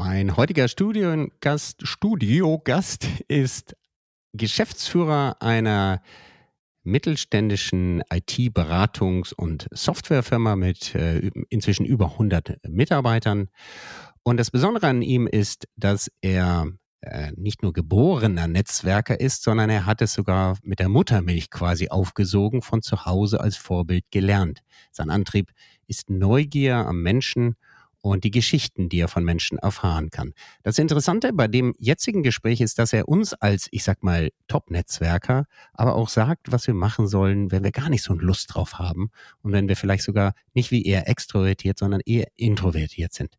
Mein heutiger Studiogast, Studiogast ist Geschäftsführer einer mittelständischen IT-Beratungs- und Softwarefirma mit äh, inzwischen über 100 Mitarbeitern. Und das Besondere an ihm ist, dass er äh, nicht nur geborener Netzwerker ist, sondern er hat es sogar mit der Muttermilch quasi aufgesogen, von zu Hause als Vorbild gelernt. Sein Antrieb ist Neugier am Menschen und die Geschichten, die er von Menschen erfahren kann. Das Interessante bei dem jetzigen Gespräch ist, dass er uns als, ich sag mal, Top-Netzwerker, aber auch sagt, was wir machen sollen, wenn wir gar nicht so Lust drauf haben und wenn wir vielleicht sogar nicht wie er extrovertiert, sondern eher introvertiert sind.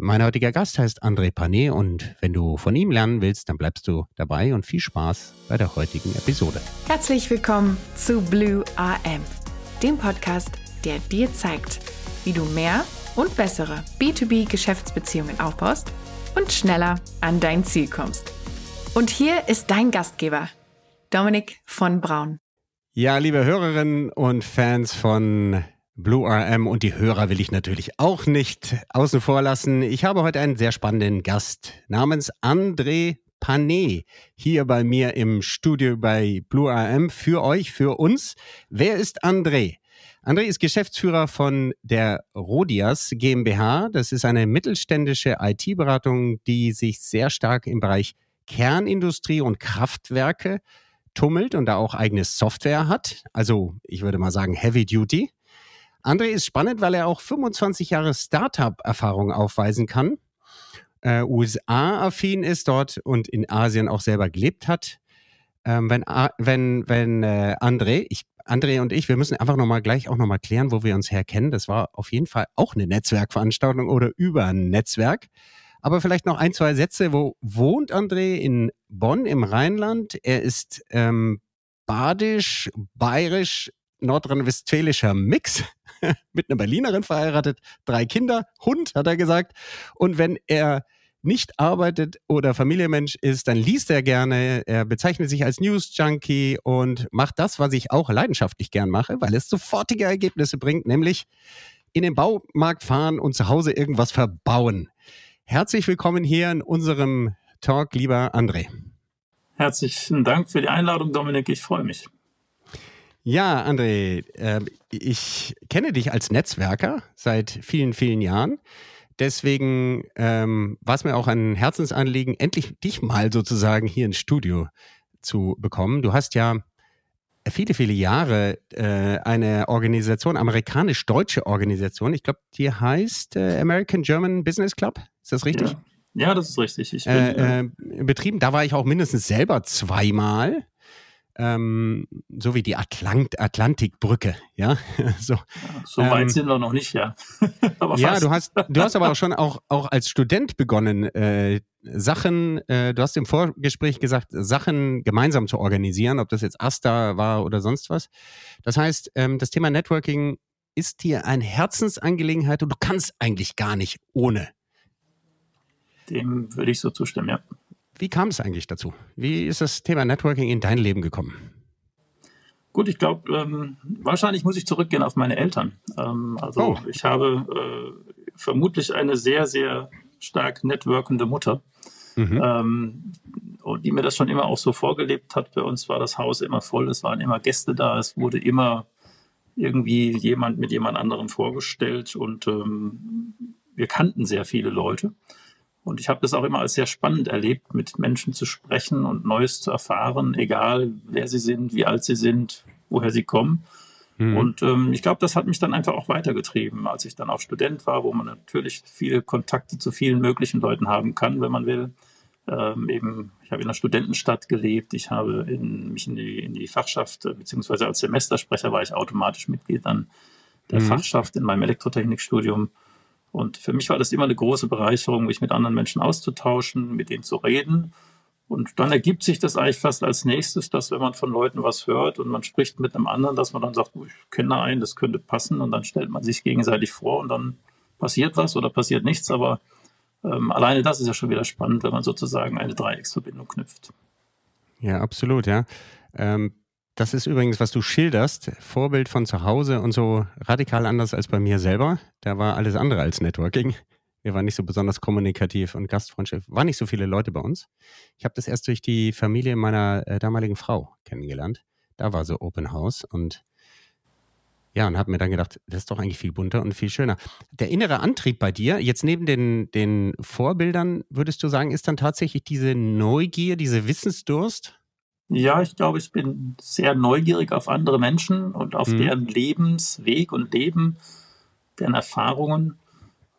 Mein heutiger Gast heißt André Panet und wenn du von ihm lernen willst, dann bleibst du dabei und viel Spaß bei der heutigen Episode. Herzlich willkommen zu Blue AM, dem Podcast, der dir zeigt, wie du mehr und bessere B2B-Geschäftsbeziehungen aufbaust und schneller an dein Ziel kommst. Und hier ist dein Gastgeber, Dominik von Braun. Ja, liebe Hörerinnen und Fans von Blue RM und die Hörer will ich natürlich auch nicht außen vor lassen. Ich habe heute einen sehr spannenden Gast namens André Panet hier bei mir im Studio bei Blue RM für euch, für uns. Wer ist André? André ist Geschäftsführer von der Rodias GmbH. Das ist eine mittelständische IT-Beratung, die sich sehr stark im Bereich Kernindustrie und Kraftwerke tummelt und da auch eigene Software hat. Also ich würde mal sagen Heavy Duty. André ist spannend, weil er auch 25 Jahre Startup-Erfahrung aufweisen kann. Äh, USA-affin ist dort und in Asien auch selber gelebt hat. Ähm, wenn, wenn, wenn äh, André, ich, André und ich, wir müssen einfach nochmal gleich auch nochmal klären, wo wir uns herkennen. Das war auf jeden Fall auch eine Netzwerkveranstaltung oder über ein Netzwerk. Aber vielleicht noch ein, zwei Sätze. Wo wohnt André? In Bonn im Rheinland. Er ist ähm, badisch, bayerisch, nordrhein-westfälischer Mix mit einer Berlinerin verheiratet, drei Kinder, Hund, hat er gesagt. Und wenn er nicht arbeitet oder Familienmensch ist, dann liest er gerne. Er bezeichnet sich als News-Junkie und macht das, was ich auch leidenschaftlich gern mache, weil es sofortige Ergebnisse bringt, nämlich in den Baumarkt fahren und zu Hause irgendwas verbauen. Herzlich willkommen hier in unserem Talk, lieber André. Herzlichen Dank für die Einladung, Dominik. Ich freue mich. Ja, André, äh, ich kenne dich als Netzwerker seit vielen, vielen Jahren. Deswegen ähm, war es mir auch ein Herzensanliegen, endlich dich mal sozusagen hier ins Studio zu bekommen. Du hast ja viele, viele Jahre äh, eine Organisation, amerikanisch-deutsche Organisation, ich glaube, die heißt äh, American German Business Club. Ist das richtig? Ja, ja das ist richtig. Ich bin, äh, äh betrieben. Da war ich auch mindestens selber zweimal ähm, so wie die Atlant Atlantikbrücke, ja. so, so weit ähm, sind wir noch nicht, ja. ja, du hast, du hast aber auch schon auch, auch als Student begonnen, äh, Sachen, äh, du hast im Vorgespräch gesagt, Sachen gemeinsam zu organisieren, ob das jetzt Asta war oder sonst was. Das heißt, ähm, das Thema Networking ist dir eine Herzensangelegenheit und du kannst eigentlich gar nicht ohne. Dem würde ich so zustimmen, ja. Wie kam es eigentlich dazu? Wie ist das Thema Networking in dein Leben gekommen? Gut, ich glaube, ähm, wahrscheinlich muss ich zurückgehen auf meine Eltern. Ähm, also oh. ich habe äh, vermutlich eine sehr, sehr stark networkende Mutter, mhm. ähm, die mir das schon immer auch so vorgelebt hat. Bei uns war das Haus immer voll, es waren immer Gäste da, es wurde immer irgendwie jemand mit jemand anderem vorgestellt und ähm, wir kannten sehr viele Leute. Und ich habe das auch immer als sehr spannend erlebt, mit Menschen zu sprechen und Neues zu erfahren, egal wer sie sind, wie alt sie sind, woher sie kommen. Mhm. Und ähm, ich glaube, das hat mich dann einfach auch weitergetrieben, als ich dann auch Student war, wo man natürlich viele Kontakte zu vielen möglichen Leuten haben kann, wenn man will. Ähm, eben, ich habe in einer Studentenstadt gelebt, ich habe in, mich in die, in die Fachschaft, äh, beziehungsweise als Semestersprecher war ich automatisch Mitglied dann der mhm. Fachschaft in meinem Elektrotechnikstudium. Und für mich war das immer eine große Bereicherung, mich mit anderen Menschen auszutauschen, mit denen zu reden. Und dann ergibt sich das eigentlich fast als nächstes, dass wenn man von Leuten was hört und man spricht mit einem anderen, dass man dann sagt, ich kenne einen, das könnte passen und dann stellt man sich gegenseitig vor und dann passiert was oder passiert nichts. Aber ähm, alleine das ist ja schon wieder spannend, wenn man sozusagen eine Dreiecksverbindung knüpft. Ja, absolut, ja. Ähm, das ist übrigens, was du schilderst, Vorbild von zu Hause und so radikal anders als bei mir selber. Da war alles andere als Networking. wir waren nicht so besonders kommunikativ und gastfreundlich. Waren nicht so viele Leute bei uns. Ich habe das erst durch die Familie meiner äh, damaligen Frau kennengelernt. Da war so Open House und ja, und habe mir dann gedacht, das ist doch eigentlich viel bunter und viel schöner. Der innere Antrieb bei dir, jetzt neben den, den Vorbildern, würdest du sagen, ist dann tatsächlich diese Neugier, diese Wissensdurst? Ja, ich glaube, ich bin sehr neugierig auf andere Menschen und auf mhm. deren Lebensweg und Leben, deren Erfahrungen.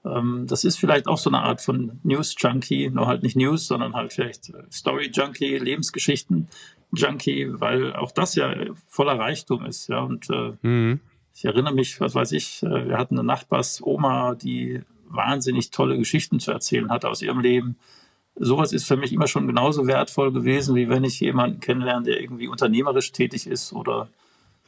Ähm, das ist vielleicht auch so eine Art von News-Junkie, nur halt nicht News, sondern halt vielleicht Story-Junkie, Lebensgeschichten-Junkie, weil auch das ja voller Reichtum ist. Ja, und äh, mhm. ich erinnere mich, was weiß ich, äh, wir hatten eine Nachbarsoma, die wahnsinnig tolle Geschichten zu erzählen hatte aus ihrem Leben sowas ist für mich immer schon genauso wertvoll gewesen, wie wenn ich jemanden kennenlerne, der irgendwie unternehmerisch tätig ist oder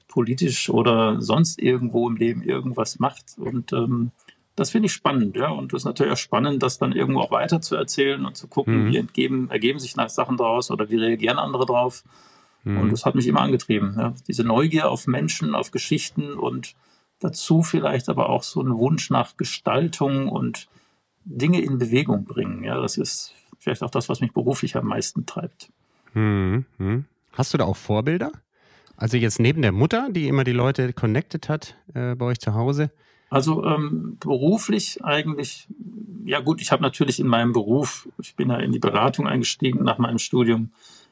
politisch oder sonst irgendwo im Leben irgendwas macht. Und ähm, das finde ich spannend, ja. Und das ist natürlich auch spannend, das dann irgendwo auch weiter zu erzählen und zu gucken, mhm. wie entgeben, ergeben sich nach Sachen daraus oder wie reagieren andere drauf. Mhm. Und das hat mich immer angetrieben. Ja. Diese Neugier auf Menschen, auf Geschichten und dazu vielleicht aber auch so ein Wunsch nach Gestaltung und Dinge in Bewegung bringen. Ja, das ist vielleicht auch das, was mich beruflich am meisten treibt. Hm, hm. Hast du da auch Vorbilder? Also jetzt neben der Mutter, die immer die Leute connected hat äh, bei euch zu Hause? Also ähm, beruflich eigentlich, ja gut, ich habe natürlich in meinem Beruf, ich bin ja in die Beratung eingestiegen nach meinem Studium.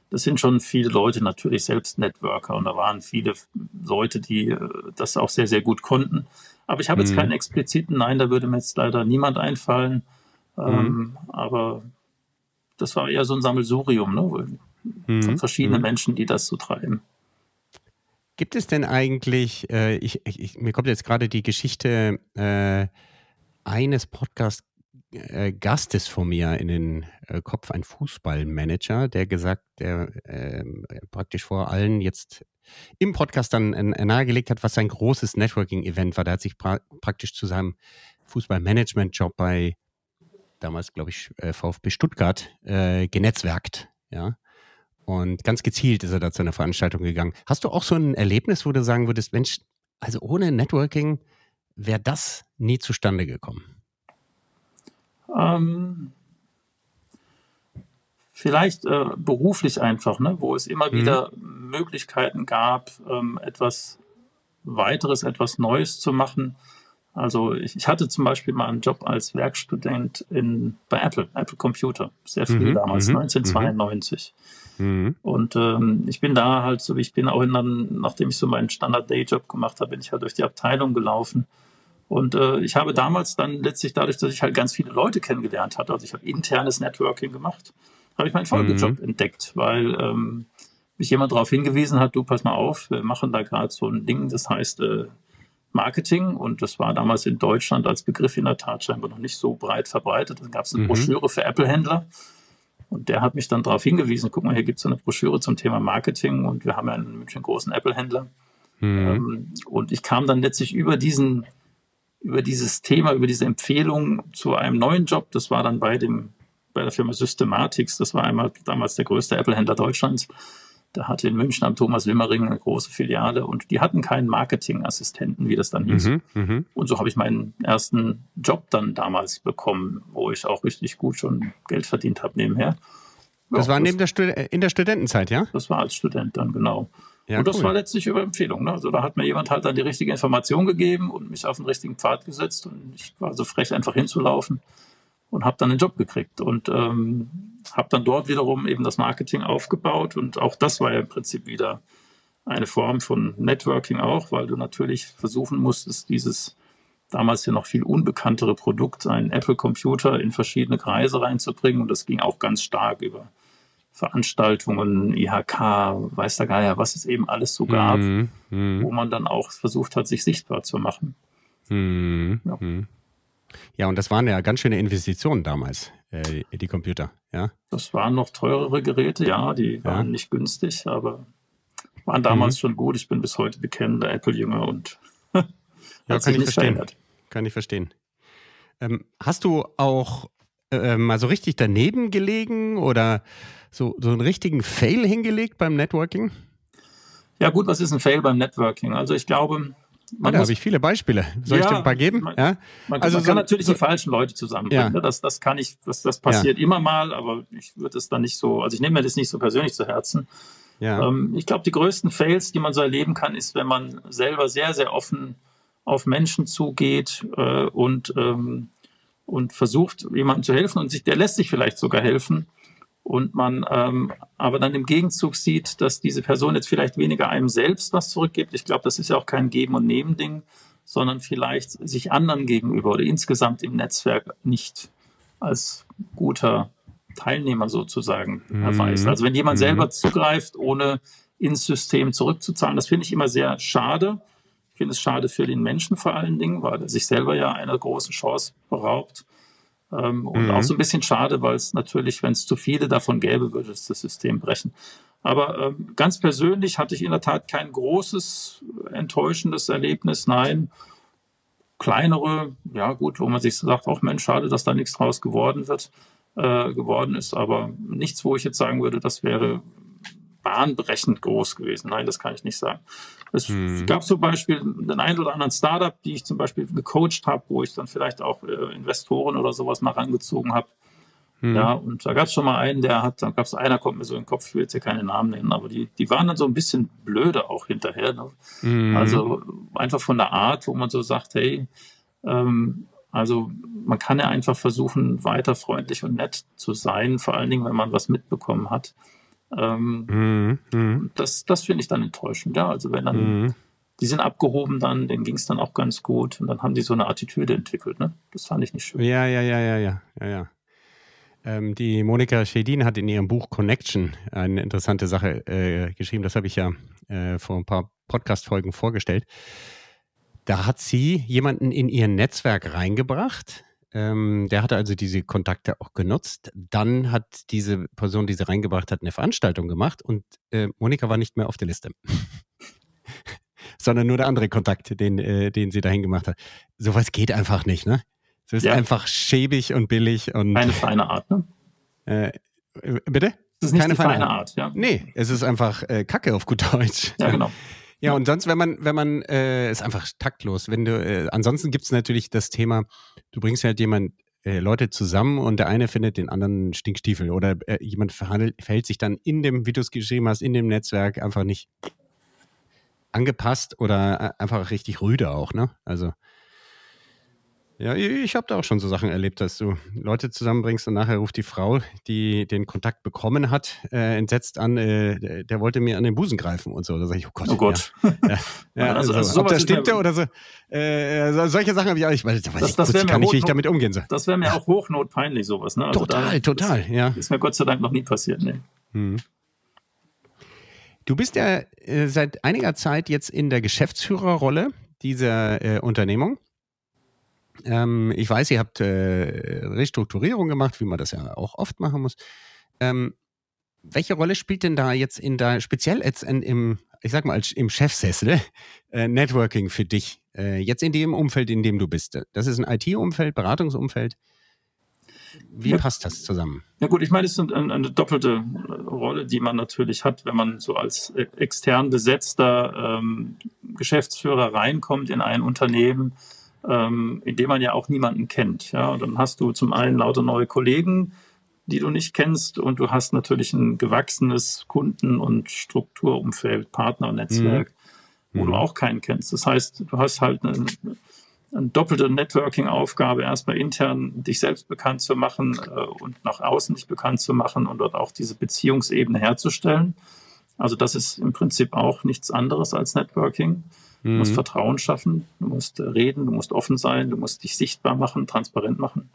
Das sind schon viele Leute natürlich selbst Networker und da waren viele Leute, die äh, das auch sehr, sehr gut konnten. Aber ich habe jetzt mhm. keinen expliziten, nein, da würde mir jetzt leider niemand einfallen. Mhm. Ähm, aber das war eher so ein Sammelsurium ne? Mhm. von verschiedenen mhm. Menschen, die das so treiben. Gibt es denn eigentlich, äh, ich, ich, mir kommt jetzt gerade die Geschichte äh, eines Podcast-Gastes äh, von mir in den äh, Kopf, ein Fußballmanager, der gesagt, der ähm, praktisch vor allen jetzt im Podcast dann äh, nahegelegt hat, was sein großes Networking-Event war. Der hat sich pra praktisch zu seinem Fußballmanagement-Job bei damals, glaube ich, äh, VfB Stuttgart, äh, genetzwerkt, ja. Und ganz gezielt ist er da zu einer Veranstaltung gegangen. Hast du auch so ein Erlebnis, wo du sagen würdest, Mensch, also ohne Networking wäre das nie zustande gekommen? Ähm, vielleicht äh, beruflich einfach, ne? wo es immer mhm. wieder Möglichkeiten gab, ähm, etwas weiteres, etwas Neues zu machen. Also ich, ich, hatte zum Beispiel mal einen Job als Werkstudent in, bei Apple, Apple Computer, sehr früh mhm, damals, mhm, 1992. Mhm. Und ähm, ich bin da halt so, ich bin auch in dann, nachdem ich so meinen Standard-Day-Job gemacht habe, bin ich halt durch die Abteilung gelaufen. Und äh, ich habe damals dann letztlich dadurch, dass ich halt ganz viele Leute kennengelernt hatte, also ich habe internes Networking gemacht, habe ich meinen Folgejob mhm. entdeckt, weil ähm, mich jemand darauf hingewiesen hat, du pass mal auf, wir machen da gerade so ein Ding, das heißt äh, Marketing und das war damals in Deutschland als Begriff in der Tat scheinbar noch nicht so breit verbreitet. Dann gab es eine mhm. Broschüre für Apple-Händler und der hat mich dann darauf hingewiesen, guck mal, hier gibt es eine Broschüre zum Thema Marketing und wir haben ja in München einen großen Apple-Händler. Mhm. Ähm, und ich kam dann letztlich über diesen, über dieses Thema, über diese Empfehlung zu einem neuen Job. Das war dann bei dem, bei der Firma Systematics. Das war einmal damals der größte Apple-Händler Deutschlands. Der hatte in München am Thomas Wimmering eine große Filiale und die hatten keinen Marketingassistenten, wie das dann hieß. Mhm, mh. Und so habe ich meinen ersten Job dann damals bekommen, wo ich auch richtig gut schon Geld verdient habe nebenher. Das ja, war neben das, der in der Studentenzeit, ja? Das war als Student dann, genau. Ja, und das cool. war letztlich über Empfehlung. Ne? Also da hat mir jemand halt dann die richtige Information gegeben und mich auf den richtigen Pfad gesetzt und ich war so frech, einfach hinzulaufen und habe dann einen Job gekriegt und ähm, habe dann dort wiederum eben das Marketing aufgebaut und auch das war ja im Prinzip wieder eine Form von Networking auch, weil du natürlich versuchen musstest, dieses damals ja noch viel unbekanntere Produkt, einen Apple-Computer in verschiedene Kreise reinzubringen und das ging auch ganz stark über Veranstaltungen, IHK, weiß der Geier, was es eben alles so gab, mm, mm. wo man dann auch versucht hat, sich sichtbar zu machen. Mm, ja. Ja, und das waren ja ganz schöne Investitionen damals, äh, die Computer, ja. Das waren noch teurere Geräte, ja, die waren ja. nicht günstig, aber waren damals mhm. schon gut. Ich bin bis heute bekennender Apple-Jünger und ja, kann ich verstehen. Verändert. Kann ich verstehen. Ähm, hast du auch äh, mal so richtig daneben gelegen oder so, so einen richtigen Fail hingelegt beim Networking? Ja, gut, was ist ein Fail beim Networking? Also ich glaube, man da habe ich viele Beispiele. Soll ja, ich dir ein paar geben? Man, ja? man, also man kann so, natürlich so, die falschen Leute zusammenbringen. Ja. Ne? Das, das kann ich, das, das passiert ja. immer mal, aber ich würde es dann nicht so, also ich nehme mir das nicht so persönlich zu Herzen. Ähm, ich glaube, die größten Fails, die man so erleben kann, ist, wenn man selber sehr, sehr offen auf Menschen zugeht äh, und, ähm, und versucht, jemandem zu helfen und sich, der lässt sich vielleicht sogar helfen und man ähm, aber dann im Gegenzug sieht, dass diese Person jetzt vielleicht weniger einem selbst was zurückgibt. Ich glaube, das ist ja auch kein Geben- und Nehmen-Ding, sondern vielleicht sich anderen gegenüber oder insgesamt im Netzwerk nicht als guter Teilnehmer sozusagen mhm. erweist. Also wenn jemand mhm. selber zugreift, ohne ins System zurückzuzahlen, das finde ich immer sehr schade. Ich finde es schade für den Menschen vor allen Dingen, weil er sich selber ja einer großen Chance beraubt. Ähm, und mhm. auch so ein bisschen schade, weil es natürlich, wenn es zu viele davon gäbe, würde es das System brechen. Aber ähm, ganz persönlich hatte ich in der Tat kein großes, enttäuschendes Erlebnis. Nein, kleinere, ja gut, wo man sich sagt, auch Mensch, schade, dass da nichts draus geworden wird, äh, geworden ist. Aber nichts, wo ich jetzt sagen würde, das wäre bahnbrechend groß gewesen. Nein, das kann ich nicht sagen. Es hm. gab zum Beispiel den einen oder anderen Startup, die ich zum Beispiel gecoacht habe, wo ich dann vielleicht auch äh, Investoren oder sowas mal rangezogen habe. Hm. Ja, und da gab es schon mal einen, der hat, dann gab es einer, kommt mir so in den Kopf, ich will jetzt hier keine Namen nennen, aber die, die waren dann so ein bisschen blöde auch hinterher. Ne? Hm. Also einfach von der Art, wo man so sagt, hey, ähm, also man kann ja einfach versuchen, weiter freundlich und nett zu sein, vor allen Dingen, wenn man was mitbekommen hat. Ähm, mhm, mhm. Das, das finde ich dann enttäuschend. Ja, also wenn dann, mhm. die sind abgehoben dann, denen ging es dann auch ganz gut und dann haben die so eine Attitüde entwickelt. Ne? Das fand ich nicht schön. Ja, ja, ja, ja, ja, ja, ja. Ähm, die Monika Schedin hat in ihrem Buch Connection eine interessante Sache äh, geschrieben. Das habe ich ja äh, vor ein paar Podcast-Folgen vorgestellt. Da hat sie jemanden in ihr Netzwerk reingebracht, ähm, der hatte also diese Kontakte auch genutzt. Dann hat diese Person, die sie reingebracht hat, eine Veranstaltung gemacht und äh, Monika war nicht mehr auf der Liste. Sondern nur der andere Kontakt, den, äh, den sie dahin gemacht hat. Sowas geht einfach nicht, ne? So ist ja. einfach schäbig und billig und. Keine feine Art, ne? Äh, bitte? Das ist nicht Keine feine, feine Art, ja. Nee, es ist einfach äh, Kacke auf gut Deutsch. Ja, genau. Ja, und sonst, wenn man, wenn man, äh, ist einfach taktlos. Wenn du, äh, ansonsten gibt's natürlich das Thema, du bringst halt jemand, äh, Leute zusammen und der eine findet den anderen Stinkstiefel oder äh, jemand verhält sich dann in dem, wie du es geschrieben hast, in dem Netzwerk einfach nicht angepasst oder äh, einfach richtig rüde auch, ne? Also ja, ich habe da auch schon so Sachen erlebt, dass du Leute zusammenbringst und nachher ruft die Frau, die den Kontakt bekommen hat, äh, entsetzt an, äh, der wollte mir an den Busen greifen und so. Da sage ich, oh Gott. Oh Gott. Ja, ja, ja also, also, also ob das stimmte oder so. Äh, solche Sachen habe ich auch nicht, weil das, weiß das, ich, das kann nicht, wie ich damit umgehen soll. Das wäre mir auch hochnotpeinlich, sowas. Ne? Also total, da, total, das, ja. Ist mir Gott sei Dank noch nie passiert, ne. Hm. Du bist ja äh, seit einiger Zeit jetzt in der Geschäftsführerrolle dieser äh, Unternehmung. Ähm, ich weiß, ihr habt äh, Restrukturierung gemacht, wie man das ja auch oft machen muss. Ähm, welche Rolle spielt denn da jetzt in da, speziell jetzt in, im, ich sag mal, als, im Chefsessel, äh, Networking für dich? Äh, jetzt in dem Umfeld, in dem du bist. Das ist ein IT-Umfeld, Beratungsumfeld. Wie ja. passt das zusammen? Ja gut, ich meine, es ist eine, eine, doppelte Rolle, die man natürlich hat, wenn man so als e-, extern besetzter ähm, Geschäftsführer reinkommt in ein Unternehmen ähm, in dem man ja auch niemanden kennt. Ja, und dann hast du zum einen lauter neue Kollegen, die du nicht kennst, und du hast natürlich ein gewachsenes Kunden- und Strukturumfeld, Partnernetzwerk, mhm. wo du mhm. auch keinen kennst. Das heißt, du hast halt eine, eine doppelte Networking-Aufgabe, erstmal intern dich selbst bekannt zu machen äh, und nach außen dich bekannt zu machen und dort auch diese Beziehungsebene herzustellen. Also das ist im Prinzip auch nichts anderes als Networking. Du musst mhm. Vertrauen schaffen, du musst reden, du musst offen sein, du musst dich sichtbar machen, transparent machen.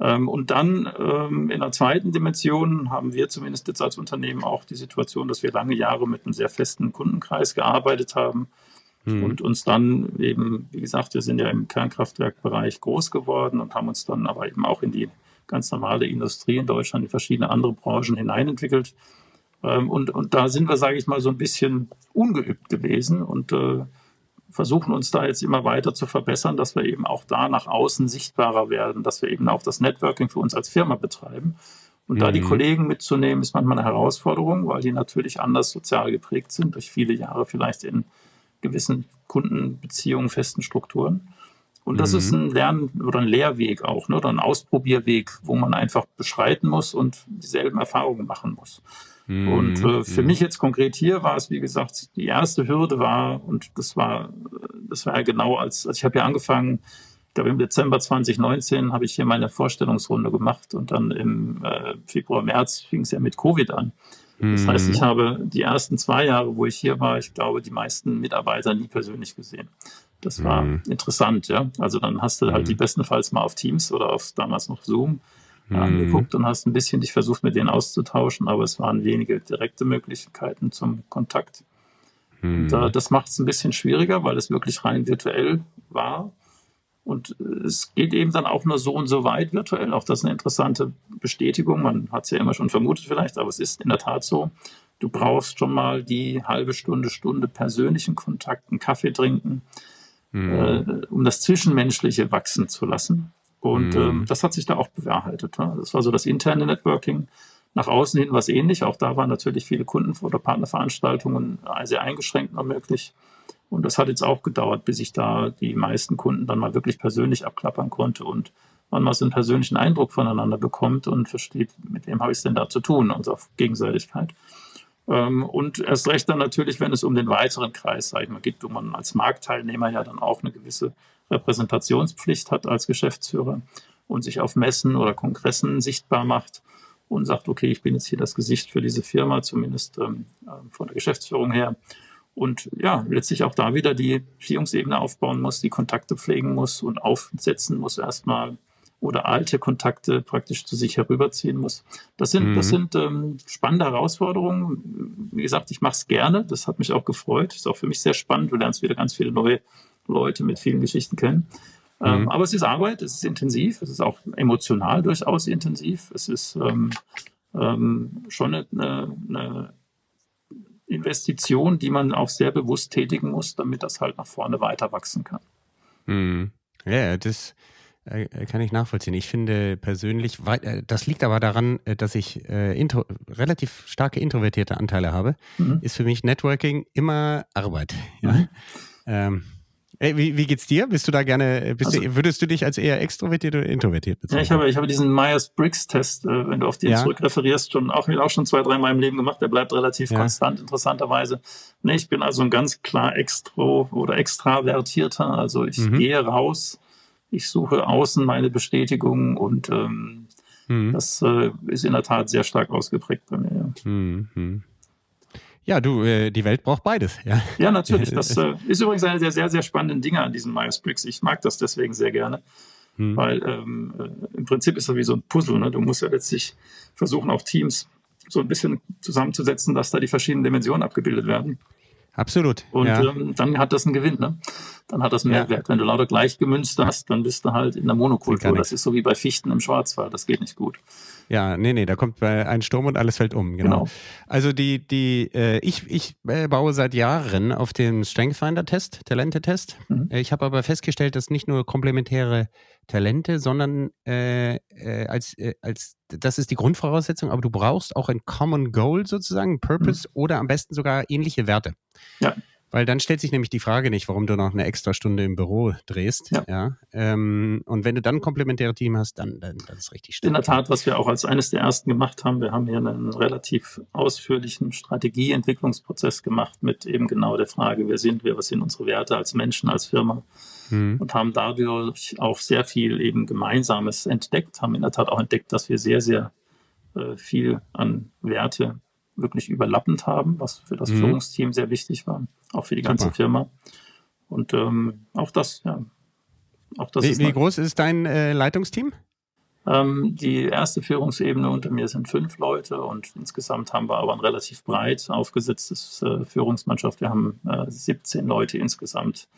Ähm, und dann ähm, in der zweiten Dimension haben wir zumindest jetzt als Unternehmen auch die Situation, dass wir lange Jahre mit einem sehr festen Kundenkreis gearbeitet haben mhm. und uns dann eben, wie gesagt, wir sind ja im Kernkraftwerkbereich groß geworden und haben uns dann aber eben auch in die ganz normale Industrie in Deutschland, in verschiedene andere Branchen hineinentwickelt. Ähm, und, und da sind wir, sage ich mal, so ein bisschen ungeübt gewesen und äh, versuchen uns da jetzt immer weiter zu verbessern, dass wir eben auch da nach außen sichtbarer werden, dass wir eben auch das Networking für uns als Firma betreiben. Und mhm. da die mhm. Kollegen mitzunehmen, ist manchmal eine Herausforderung, weil die natürlich anders sozial geprägt sind, durch viele Jahre vielleicht in gewissen Kundenbeziehungen, festen Strukturen. Und das mhm. ist ein Lern- oder ein Lehrweg auch, ne? oder ein Ausprobierweg, wo man einfach beschreiten muss und dieselben Erfahrungen machen muss. Mhm. Und äh, für mhm. mich jetzt konkret hier war es, wie gesagt, die erste Hürde war, und das war, das war ja genau als, also ich habe ja angefangen, ich glaube im Dezember 2019 habe ich hier meine Vorstellungsrunde gemacht und dann im äh, Februar, März fing es ja mit Covid an. Das heißt, ich mhm. habe die ersten zwei Jahre, wo ich hier war, ich glaube, die meisten Mitarbeiter nie persönlich gesehen. Das war mhm. interessant, ja. Also dann hast du halt mhm. die bestenfalls mal auf Teams oder auf damals noch Zoom mhm. angeguckt und hast ein bisschen dich versucht, mit denen auszutauschen, aber es waren wenige direkte Möglichkeiten zum Kontakt. Und, äh, das macht es ein bisschen schwieriger, weil es wirklich rein virtuell war. Und es geht eben dann auch nur so und so weit virtuell. Auch das ist eine interessante Bestätigung. Man hat es ja immer schon vermutet vielleicht, aber es ist in der Tat so. Du brauchst schon mal die halbe Stunde, Stunde persönlichen Kontakt, einen Kaffee trinken, mhm. äh, um das Zwischenmenschliche wachsen zu lassen. Und mhm. ähm, das hat sich da auch bewahrheitet. Ne? Das war so das interne Networking. Nach außen hin war es ähnlich. Auch da waren natürlich viele Kunden- oder Partnerveranstaltungen sehr eingeschränkt noch möglich. Und das hat jetzt auch gedauert, bis ich da die meisten Kunden dann mal wirklich persönlich abklappern konnte und man mal so einen persönlichen Eindruck voneinander bekommt und versteht, mit wem habe ich es denn da zu tun und auf Gegenseitigkeit. Ähm, und erst recht dann natürlich, wenn es um den weiteren Kreis, sage ich mal, geht, wo man als Marktteilnehmer ja dann auch eine gewisse Repräsentationspflicht hat als Geschäftsführer und sich auf Messen oder Kongressen sichtbar macht und sagt, okay, ich bin jetzt hier das Gesicht für diese Firma, zumindest ähm, äh, von der Geschäftsführung her. Und ja, letztlich auch da wieder die Beziehungsebene aufbauen muss, die Kontakte pflegen muss und aufsetzen muss erstmal oder alte Kontakte praktisch zu sich herüberziehen muss. Das sind, mhm. das sind ähm, spannende Herausforderungen. Wie gesagt, ich mache es gerne. Das hat mich auch gefreut. Ist auch für mich sehr spannend. Du lernst wieder ganz viele neue Leute mit vielen Geschichten kennen. Ähm, mhm. aber es ist Arbeit, es ist intensiv, es ist auch emotional durchaus intensiv. Es ist ähm, ähm, schon eine, eine Investition, die man auch sehr bewusst tätigen muss, damit das halt nach vorne weiter wachsen kann. Mhm. Ja, das äh, kann ich nachvollziehen. Ich finde persönlich, äh, das liegt aber daran, äh, dass ich intro, relativ starke introvertierte Anteile habe, mhm. ist für mich Networking immer Arbeit. Ja? Mhm. Ähm, wie, wie geht's dir? Bist du da gerne, bist also, du, würdest du dich als eher extrovertiert oder introvertiert bezeichnen? Ja, ich habe, ich habe diesen Myers-Briggs-Test, äh, wenn du auf den ja. zurückreferierst, schon auch, auch schon zwei, drei Mal im Leben gemacht. Der bleibt relativ ja. konstant, interessanterweise. Nee, ich bin also ein ganz klar extro oder extravertierter. Also ich mhm. gehe raus, ich suche außen meine Bestätigung und ähm, mhm. das äh, ist in der Tat sehr stark ausgeprägt bei mir. Ja. Mhm. Ja, du, äh, die Welt braucht beides. Ja, ja natürlich. Das äh, ist übrigens eine der sehr, sehr spannenden Dinge an diesem Myers-Briggs. Ich mag das deswegen sehr gerne, hm. weil ähm, äh, im Prinzip ist das wie so ein Puzzle. Ne? Du musst ja letztlich versuchen, auch Teams so ein bisschen zusammenzusetzen, dass da die verschiedenen Dimensionen abgebildet werden. Absolut. Und ja. ähm, dann hat das einen Gewinn, ne? Dann hat das einen Mehrwert. Ja. Wenn du lauter Gleichgemünster hast, dann bist du halt in der Monokultur. Das ist so wie bei Fichten im Schwarzwald. Das geht nicht gut. Ja, nee, nee, da kommt ein Sturm und alles fällt um, genau. genau. Also die, die, äh, ich, ich äh, baue seit Jahren auf den Strength Finder Test, Talente-Test. Mhm. Äh, ich habe aber festgestellt, dass nicht nur komplementäre Talente, sondern äh, äh, als, äh, als das ist die Grundvoraussetzung, aber du brauchst auch ein Common Goal sozusagen, ein Purpose mhm. oder am besten sogar ähnliche Werte. Ja. Weil dann stellt sich nämlich die Frage nicht, warum du noch eine extra Stunde im Büro drehst. Ja. ja ähm, und wenn du dann ein komplementäre Team hast, dann, dann, dann ist richtig stark. In der Tat, was wir auch als eines der ersten gemacht haben, wir haben hier einen relativ ausführlichen Strategieentwicklungsprozess gemacht mit eben genau der Frage, wer sind wir, was sind unsere Werte als Menschen, als Firma mhm. und haben dadurch auch sehr viel eben Gemeinsames entdeckt, haben in der Tat auch entdeckt, dass wir sehr, sehr äh, viel an Werte wirklich überlappend haben, was für das mhm. Führungsteam sehr wichtig war, auch für die ganze Super. Firma. Und ähm, auch das, ja. Auch das wie, wie groß ist dein äh, Leitungsteam? Ähm, die erste Führungsebene unter mir sind fünf Leute und insgesamt haben wir aber ein relativ breit aufgesetztes äh, Führungsmannschaft. Wir haben äh, 17 Leute insgesamt,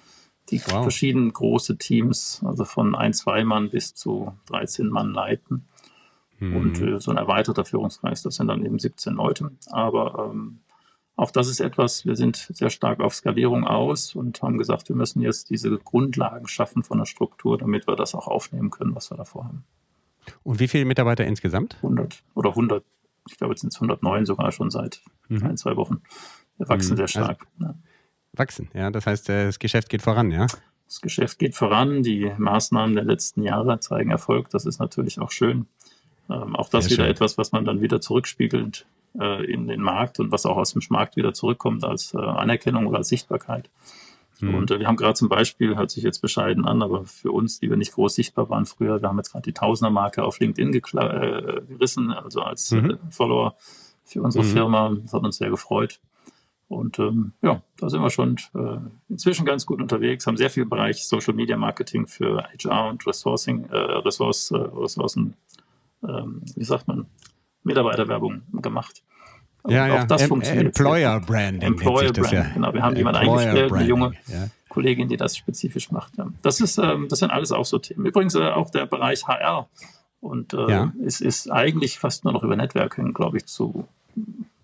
die wow. verschieden große Teams, also von ein, zwei Mann bis zu 13 Mann leiten. Mhm. Und äh, so ein erweiterter Führungskreis, das sind dann eben 17 Leute. Aber ähm, auch das ist etwas, wir sind sehr stark auf Skalierung aus und haben gesagt, wir müssen jetzt diese Grundlagen schaffen von der Struktur, damit wir das auch aufnehmen können, was wir davor haben. Und wie viele Mitarbeiter insgesamt? 100 oder 100, ich glaube, jetzt sind es 109 sogar schon seit mhm. ein, zwei Wochen. Wir wachsen mhm. sehr stark. Also, ja. Wachsen. Ja, das heißt, äh, das Geschäft geht voran, ja. Das Geschäft geht voran. Die Maßnahmen der letzten Jahre zeigen Erfolg. Das ist natürlich auch schön. Ähm, auch das Sehr wieder schön. etwas, was man dann wieder zurückspiegelt äh, in den Markt und was auch aus dem Markt wieder zurückkommt als äh, Anerkennung oder als Sichtbarkeit. Mhm. Und äh, wir haben gerade zum Beispiel, hört sich jetzt bescheiden an, aber für uns, die wir nicht groß sichtbar waren früher, wir haben jetzt gerade die Tausender-Marke auf LinkedIn äh, gerissen, also als mhm. äh, Follower für unsere mhm. Firma. Das hat uns sehr gefreut. Und ähm, ja, da sind wir schon äh, inzwischen ganz gut unterwegs, haben sehr viel Bereich Social Media Marketing für HR und Resourcing, äh, Ressource, äh, Ressourcen, ähm, wie sagt man, Mitarbeiterwerbung gemacht. Und ja, ja. das em funktioniert. Employer Branding. Employer Branding, ja. genau. Wir haben jemanden eingestellt, eine junge ja. Kollegin, die das spezifisch macht. Ja. Das, ist, ähm, das sind alles auch so Themen. Übrigens äh, auch der Bereich HR. Und äh, ja. es ist eigentlich fast nur noch über Networking, glaube ich, zu,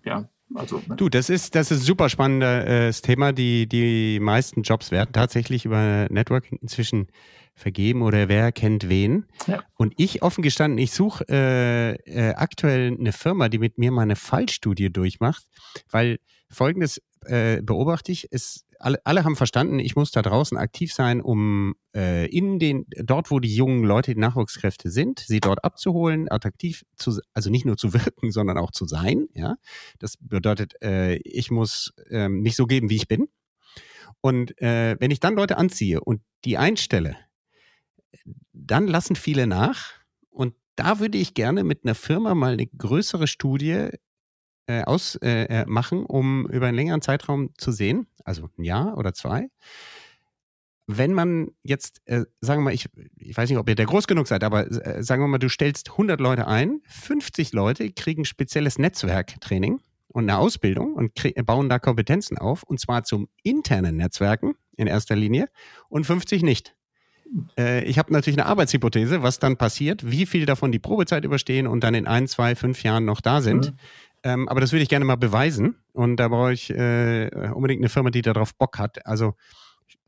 ja, also, ne? Du, das ist, das ist ein super spannendes Thema. Die, die meisten Jobs werden tatsächlich über Networking inzwischen vergeben oder wer kennt wen. Ja. Und ich offen gestanden, ich suche äh, äh, aktuell eine Firma, die mit mir mal eine Fallstudie durchmacht, weil folgendes äh, beobachte ich, ist, alle, alle haben verstanden, ich muss da draußen aktiv sein, um äh, in den, dort, wo die jungen Leute, die Nachwuchskräfte sind, sie dort abzuholen, attraktiv zu, also nicht nur zu wirken, sondern auch zu sein. Ja, das bedeutet, äh, ich muss äh, mich so geben, wie ich bin. Und äh, wenn ich dann Leute anziehe und die einstelle, dann lassen viele nach. Und da würde ich gerne mit einer Firma mal eine größere Studie äh, ausmachen, äh, um über einen längeren Zeitraum zu sehen, also ein Jahr oder zwei. Wenn man jetzt, äh, sagen wir mal, ich, ich weiß nicht, ob ihr der groß genug seid, aber äh, sagen wir mal, du stellst 100 Leute ein, 50 Leute kriegen spezielles Netzwerktraining und eine Ausbildung und bauen da Kompetenzen auf, und zwar zum internen Netzwerken in erster Linie und 50 nicht. Äh, ich habe natürlich eine Arbeitshypothese, was dann passiert, wie viel davon die Probezeit überstehen und dann in ein, zwei, fünf Jahren noch da sind. Mhm. Ähm, aber das würde ich gerne mal beweisen. Und da brauche ich äh, unbedingt eine Firma, die darauf Bock hat. Also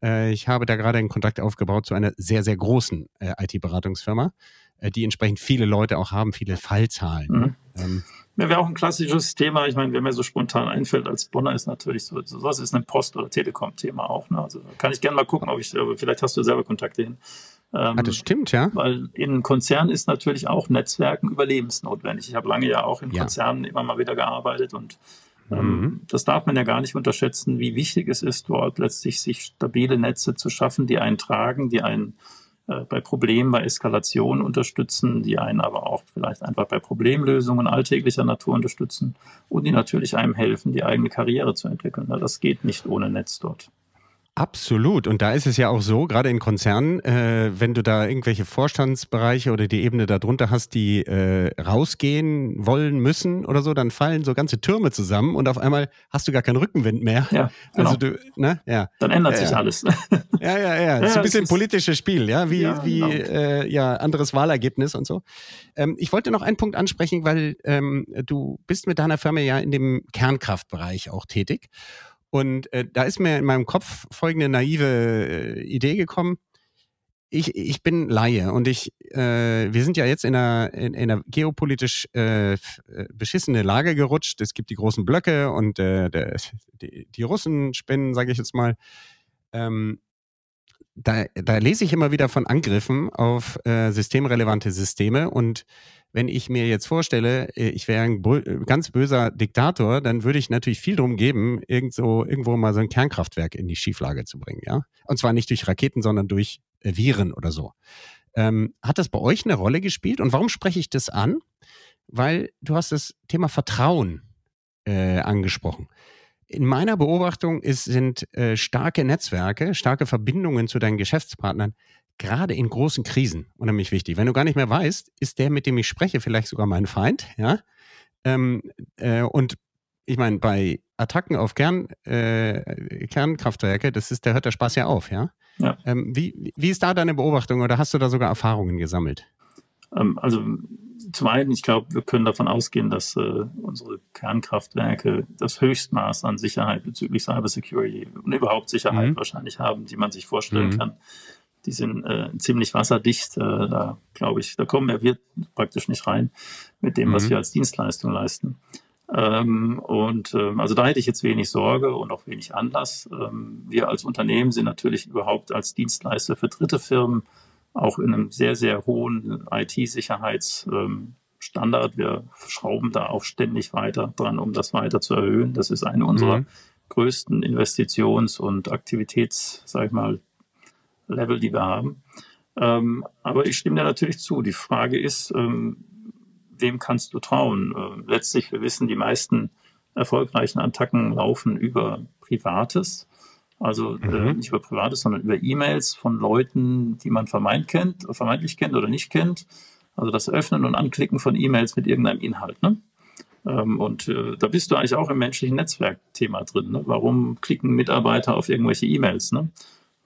äh, ich habe da gerade einen Kontakt aufgebaut zu einer sehr, sehr großen äh, IT-Beratungsfirma, äh, die entsprechend viele Leute auch haben, viele Fallzahlen. Mhm. Ähm, ja, wäre auch ein klassisches Thema. Ich meine, wer mir so spontan einfällt als Bonner, ist natürlich so, sowas ist ein Post- oder Telekom-Thema auch. Ne? Also kann ich gerne mal gucken, ob ich, vielleicht hast du selber Kontakte hin. Ähm, ah, das stimmt, ja. Weil in Konzernen ist natürlich auch Netzwerken überlebensnotwendig. Ich habe lange ja auch in ja. Konzernen immer mal wieder gearbeitet und ähm, mhm. das darf man ja gar nicht unterschätzen, wie wichtig es ist, dort letztlich sich stabile Netze zu schaffen, die einen tragen, die einen äh, bei Problemen, bei Eskalation unterstützen, die einen aber auch vielleicht einfach bei Problemlösungen alltäglicher Natur unterstützen und die natürlich einem helfen, die eigene Karriere zu entwickeln. Das geht nicht ohne Netz dort. Absolut. Und da ist es ja auch so, gerade in Konzernen, äh, wenn du da irgendwelche Vorstandsbereiche oder die Ebene darunter hast, die äh, rausgehen wollen müssen oder so, dann fallen so ganze Türme zusammen und auf einmal hast du gar keinen Rückenwind mehr. Ja, genau. Also du, ne? ja. Dann ändert sich ja. alles. Ja, ja, ja. ja so ein bisschen politisches Spiel, ja, wie, ja, wie genau. äh, ja, anderes Wahlergebnis und so. Ähm, ich wollte noch einen Punkt ansprechen, weil ähm, du bist mit deiner Firma ja in dem Kernkraftbereich auch tätig. Und äh, da ist mir in meinem Kopf folgende naive äh, Idee gekommen. Ich, ich bin Laie und ich, äh, wir sind ja jetzt in einer, in, in einer geopolitisch äh, äh beschissene Lage gerutscht. Es gibt die großen Blöcke und äh, der, die, die Russen spinnen, sage ich jetzt mal. Ähm, da, da lese ich immer wieder von Angriffen auf äh, systemrelevante Systeme und wenn ich mir jetzt vorstelle, äh, ich wäre ein ganz böser Diktator, dann würde ich natürlich viel drum geben, irgendwo, irgendwo mal so ein Kernkraftwerk in die Schieflage zu bringen, ja. Und zwar nicht durch Raketen, sondern durch äh, Viren oder so. Ähm, hat das bei euch eine Rolle gespielt? Und warum spreche ich das an? Weil du hast das Thema Vertrauen äh, angesprochen. In meiner Beobachtung ist, sind äh, starke Netzwerke, starke Verbindungen zu deinen Geschäftspartnern gerade in großen Krisen unheimlich wichtig. Wenn du gar nicht mehr weißt, ist der, mit dem ich spreche, vielleicht sogar mein Feind, ja. Ähm, äh, und ich meine, bei Attacken auf Kern, äh, Kernkraftwerke, das ist, da hört der Spaß ja auf, ja. ja. Ähm, wie, wie ist da deine Beobachtung oder hast du da sogar Erfahrungen gesammelt? Ähm, also zum einen, ich glaube, wir können davon ausgehen, dass äh, unsere Kernkraftwerke das Höchstmaß an Sicherheit bezüglich Cybersecurity und überhaupt Sicherheit mhm. wahrscheinlich haben, die man sich vorstellen mhm. kann. Die sind äh, ziemlich wasserdicht. Äh, da glaube ich, da kommen wir praktisch nicht rein mit dem, mhm. was wir als Dienstleistung leisten. Ähm, und ähm, also da hätte ich jetzt wenig Sorge und auch wenig Anlass. Ähm, wir als Unternehmen sind natürlich überhaupt als Dienstleister für dritte Firmen auch in einem sehr, sehr hohen IT-Sicherheitsstandard. Wir schrauben da auch ständig weiter dran, um das weiter zu erhöhen. Das ist eine unserer mhm. größten Investitions- und Aktivitäts, sag ich mal, Level, die wir haben. Ähm, aber ich stimme dir natürlich zu. Die Frage ist, ähm, wem kannst du trauen? Äh, letztlich, wir wissen, die meisten erfolgreichen Attacken laufen über Privates. Also äh, mhm. äh, nicht über Privates, sondern über E-Mails von Leuten, die man vermeint kennt, vermeintlich kennt oder nicht kennt. Also das Öffnen und Anklicken von E-Mails mit irgendeinem Inhalt. Ne? Ähm, und äh, da bist du eigentlich auch im menschlichen Netzwerkthema drin. Ne? Warum klicken Mitarbeiter auf irgendwelche E-Mails? Ne?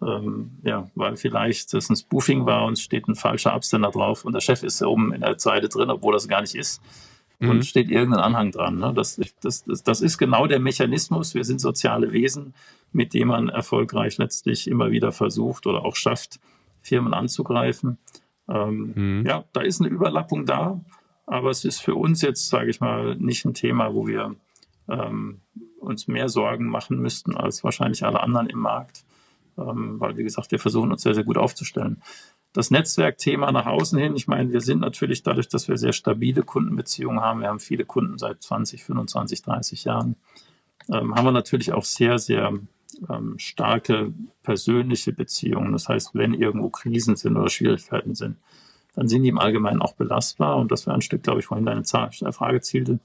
Ähm, ja, weil vielleicht das ein Spoofing war und es steht ein falscher Absender drauf und der Chef ist oben in der Seite drin, obwohl das gar nicht ist. Mhm. Und steht irgendein Anhang dran. Ne? Das, das, das, das ist genau der Mechanismus. Wir sind soziale Wesen, mit dem man erfolgreich letztlich immer wieder versucht oder auch schafft, Firmen anzugreifen. Ähm, mhm. Ja, da ist eine Überlappung da, aber es ist für uns jetzt, sage ich mal, nicht ein Thema, wo wir ähm, uns mehr Sorgen machen müssten als wahrscheinlich alle anderen im Markt ähm, weil, wie gesagt, wir versuchen uns sehr, sehr gut aufzustellen. Das Netzwerkthema nach außen hin, ich meine, wir sind natürlich dadurch, dass wir sehr stabile Kundenbeziehungen haben, wir haben viele Kunden seit 20, 25, 30 Jahren, ähm, haben wir natürlich auch sehr, sehr ähm, starke persönliche Beziehungen. Das heißt, wenn irgendwo Krisen sind oder Schwierigkeiten sind, dann sind die im Allgemeinen auch belastbar. Und das wäre ein Stück, glaube ich, vorhin deine Frage zielte.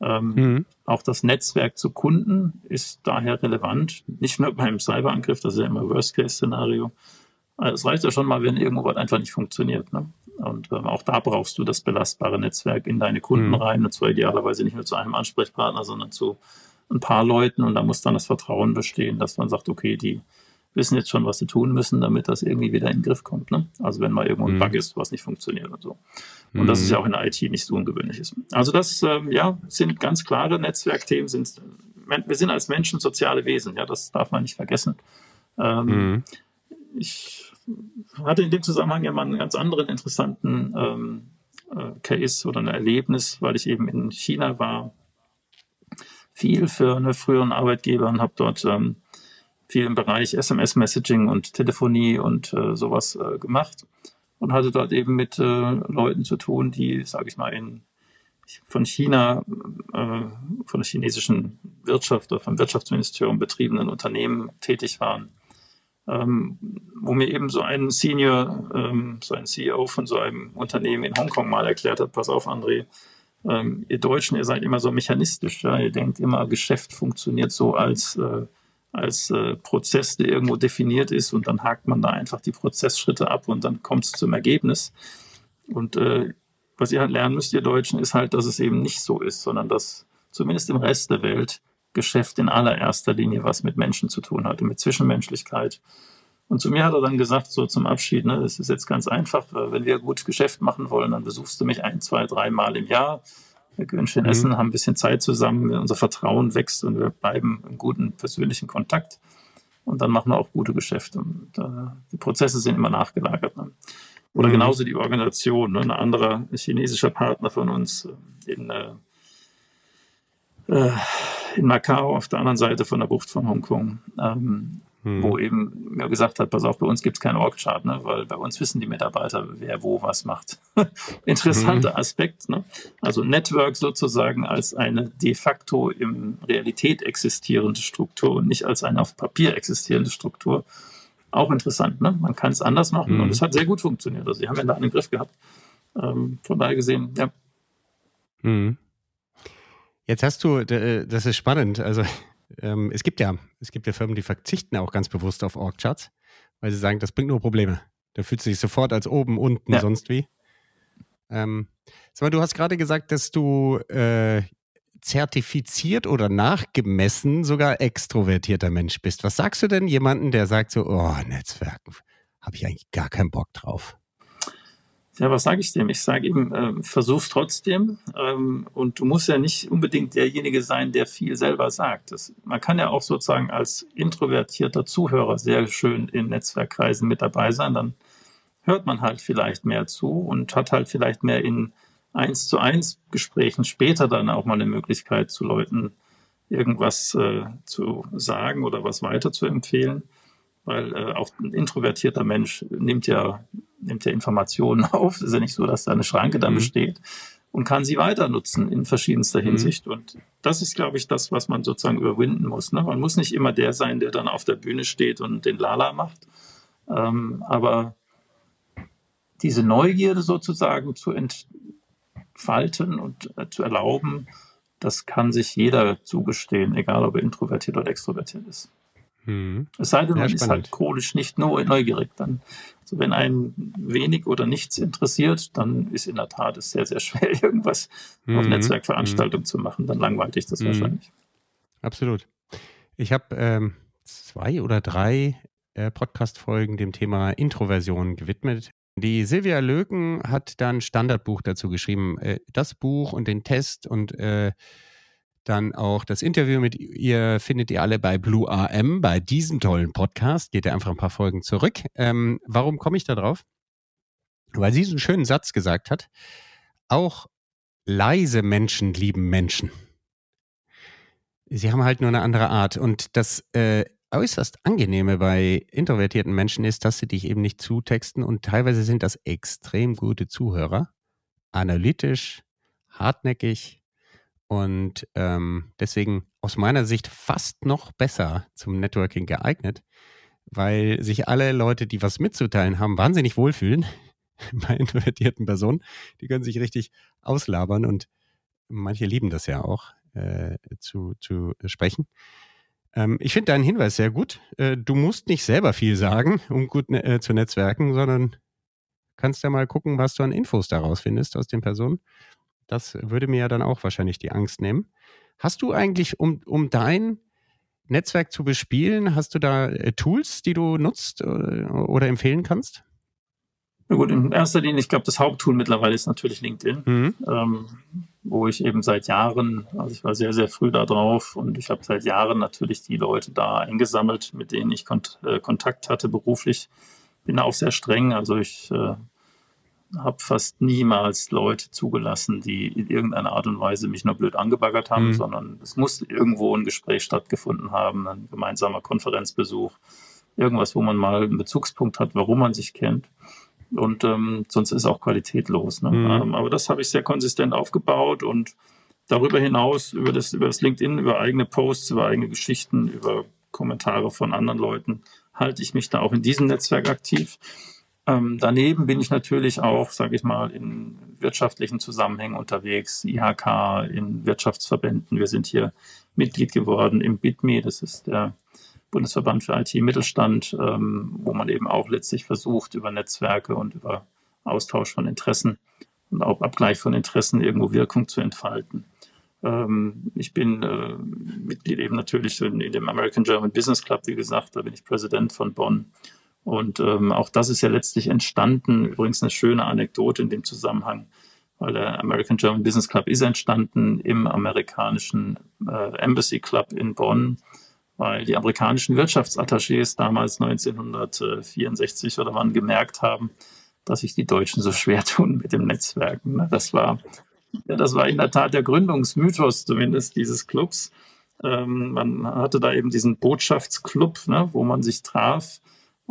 Ähm, mhm. Auch das Netzwerk zu Kunden ist daher relevant, nicht nur beim Cyberangriff, das ist ja immer Worst-Case-Szenario. Also es reicht ja schon mal, wenn irgendwo was einfach nicht funktioniert. Ne? Und ähm, auch da brauchst du das belastbare Netzwerk in deine Kunden mhm. rein, und zwar idealerweise nicht nur zu einem Ansprechpartner, sondern zu ein paar Leuten. Und da muss dann das Vertrauen bestehen, dass man sagt, okay, die wissen jetzt schon, was sie tun müssen, damit das irgendwie wieder in den Griff kommt. Ne? Also wenn mal irgendwo ein mhm. Bug ist, was nicht funktioniert und so. Und mhm. das ist ja auch in der IT nicht so ungewöhnlich. Ist. Also das ähm, ja, sind ganz klare Netzwerkthemen. Sind, wir sind als Menschen soziale Wesen, ja, das darf man nicht vergessen. Ähm, mhm. Ich hatte in dem Zusammenhang ja mal einen ganz anderen interessanten ähm, äh, Case oder ein Erlebnis, weil ich eben in China war, viel für einen früheren Arbeitgeber und habe dort ähm, viel im Bereich SMS-Messaging und Telefonie und äh, sowas äh, gemacht und hatte dort eben mit äh, Leuten zu tun, die, sage ich mal, in von China, äh, von der chinesischen Wirtschaft oder vom Wirtschaftsministerium betriebenen Unternehmen tätig waren. Ähm, wo mir eben so ein Senior, ähm, so ein CEO von so einem Unternehmen in Hongkong mal erklärt hat, pass auf, André, ähm, ihr Deutschen, ihr seid immer so mechanistisch, ja? ihr denkt immer, Geschäft funktioniert so als äh, als äh, Prozess, der irgendwo definiert ist und dann hakt man da einfach die Prozessschritte ab und dann kommt es zum Ergebnis. Und äh, was ihr halt lernen müsst, ihr Deutschen, ist halt, dass es eben nicht so ist, sondern dass zumindest im Rest der Welt Geschäft in allererster Linie was mit Menschen zu tun hat und mit Zwischenmenschlichkeit. Und zu mir hat er dann gesagt, so zum Abschied, ne, das ist jetzt ganz einfach, wenn wir gut Geschäft machen wollen, dann besuchst du mich ein, zwei, drei Mal im Jahr wir gönnen schön essen, mhm. haben ein bisschen Zeit zusammen, unser Vertrauen wächst und wir bleiben im guten persönlichen Kontakt. Und dann machen wir auch gute Geschäfte. Und, äh, die Prozesse sind immer nachgelagert. Ne? Oder mhm. genauso die Organisation. Ne? Ein anderer chinesischer Partner von uns äh, in, äh, äh, in Macau auf der anderen Seite von der Bucht von Hongkong. Ähm, hm. wo eben mir gesagt hat, pass auf, bei uns gibt es keinen Org-Chart, ne? weil bei uns wissen die Mitarbeiter, wer wo was macht. Interessanter hm. Aspekt. Ne? Also Network sozusagen als eine de facto in Realität existierende Struktur und nicht als eine auf Papier existierende Struktur. Auch interessant. Ne? Man kann es anders machen hm. und es hat sehr gut funktioniert. Also sie haben ja da einen Griff gehabt. Ähm, von daher gesehen, ja. Hm. Jetzt hast du, das ist spannend. Also ähm, es gibt ja, es gibt ja Firmen, die verzichten auch ganz bewusst auf Org-Charts, weil sie sagen, das bringt nur Probleme. Da fühlt sich sofort als oben, unten, ja. sonst wie. Ähm, sag mal, du hast gerade gesagt, dass du äh, zertifiziert oder nachgemessen sogar extrovertierter Mensch bist. Was sagst du denn jemanden, der sagt so, oh, Netzwerken, habe ich eigentlich gar keinen Bock drauf? Ja, was sage ich dem? Ich sage ihm, äh, versuch's trotzdem. Ähm, und du musst ja nicht unbedingt derjenige sein, der viel selber sagt. Das, man kann ja auch sozusagen als introvertierter Zuhörer sehr schön in Netzwerkkreisen mit dabei sein. Dann hört man halt vielleicht mehr zu und hat halt vielleicht mehr in eins zu eins Gesprächen später dann auch mal eine Möglichkeit zu Leuten irgendwas äh, zu sagen oder was weiter zu empfehlen, weil äh, auch ein introvertierter Mensch nimmt ja, nimmt ja Informationen auf. Es ist ja nicht so, dass da eine Schranke da mhm. besteht und kann sie weiter nutzen in verschiedenster mhm. Hinsicht. Und das ist, glaube ich, das, was man sozusagen überwinden muss. Ne? Man muss nicht immer der sein, der dann auf der Bühne steht und den Lala macht. Ähm, aber diese Neugierde sozusagen zu entfalten und äh, zu erlauben, das kann sich jeder zugestehen, egal ob er introvertiert oder extrovertiert ist. Hm. Es sei denn, man ja, ist halt chronisch nicht neugierig. Dann, also wenn einen wenig oder nichts interessiert, dann ist in der Tat es sehr, sehr schwer, irgendwas hm. auf Netzwerkveranstaltungen hm. zu machen. Dann langweilt dich das hm. wahrscheinlich. Absolut. Ich habe ähm, zwei oder drei äh, Podcast-Folgen dem Thema Introversion gewidmet. Die Silvia Löken hat dann Standardbuch dazu geschrieben. Äh, das Buch und den Test und äh, dann auch das Interview mit ihr findet ihr alle bei Blue AM, bei diesem tollen Podcast. Geht ihr einfach ein paar Folgen zurück. Ähm, warum komme ich da drauf? Weil sie so einen schönen Satz gesagt hat. Auch leise Menschen lieben Menschen. Sie haben halt nur eine andere Art. Und das äh, äußerst angenehme bei introvertierten Menschen ist, dass sie dich eben nicht zutexten und teilweise sind das extrem gute Zuhörer, analytisch, hartnäckig und ähm, deswegen aus meiner Sicht fast noch besser zum Networking geeignet, weil sich alle Leute, die was mitzuteilen haben, wahnsinnig wohlfühlen bei introvertierten Personen. Die können sich richtig auslabern und manche lieben das ja auch äh, zu, zu sprechen. Ähm, ich finde deinen Hinweis sehr gut. Äh, du musst nicht selber viel sagen, um gut ne äh, zu netzwerken, sondern kannst ja mal gucken, was du an Infos daraus findest aus den Personen. Das würde mir ja dann auch wahrscheinlich die Angst nehmen. Hast du eigentlich, um, um dein Netzwerk zu bespielen, hast du da äh, Tools, die du nutzt oder, äh, oder empfehlen kannst? Na gut, in erster Linie, ich glaube, das Haupttool mittlerweile ist natürlich LinkedIn, mhm. ähm, wo ich eben seit Jahren, also ich war sehr, sehr früh da drauf und ich habe seit Jahren natürlich die Leute da eingesammelt, mit denen ich kont äh, Kontakt hatte beruflich. Bin auch sehr streng, also ich äh, habe fast niemals Leute zugelassen, die in irgendeiner Art und Weise mich nur blöd angebaggert haben, mhm. sondern es muss irgendwo ein Gespräch stattgefunden haben, ein gemeinsamer Konferenzbesuch, irgendwas, wo man mal einen Bezugspunkt hat, warum man sich kennt und ähm, sonst ist auch Qualität los. Ne? Mhm. Ähm, aber das habe ich sehr konsistent aufgebaut und darüber hinaus über das, über das LinkedIn, über eigene Posts, über eigene Geschichten, über Kommentare von anderen Leuten halte ich mich da auch in diesem Netzwerk aktiv. Ähm, daneben bin ich natürlich auch, sage ich mal, in wirtschaftlichen Zusammenhängen unterwegs, IHK, in Wirtschaftsverbänden. Wir sind hier Mitglied geworden im BITME, das ist der Bundesverband für IT-Mittelstand, ähm, wo man eben auch letztlich versucht, über Netzwerke und über Austausch von Interessen und auch Abgleich von Interessen irgendwo Wirkung zu entfalten. Ähm, ich bin äh, Mitglied eben natürlich in, in, dem American German Business Club, wie gesagt, da bin ich Präsident von Bonn. Und ähm, auch das ist ja letztlich entstanden, übrigens eine schöne Anekdote in dem Zusammenhang, weil der American German Business Club ist entstanden im amerikanischen äh, Embassy Club in Bonn weil die amerikanischen Wirtschaftsattachés damals 1964 oder wann gemerkt haben, dass sich die Deutschen so schwer tun mit dem Netzwerken. Ne? Das war, das war in der Tat der Gründungsmythos zumindest dieses Clubs. Ähm, man hatte da eben diesen Botschaftsclub, ne, wo man sich traf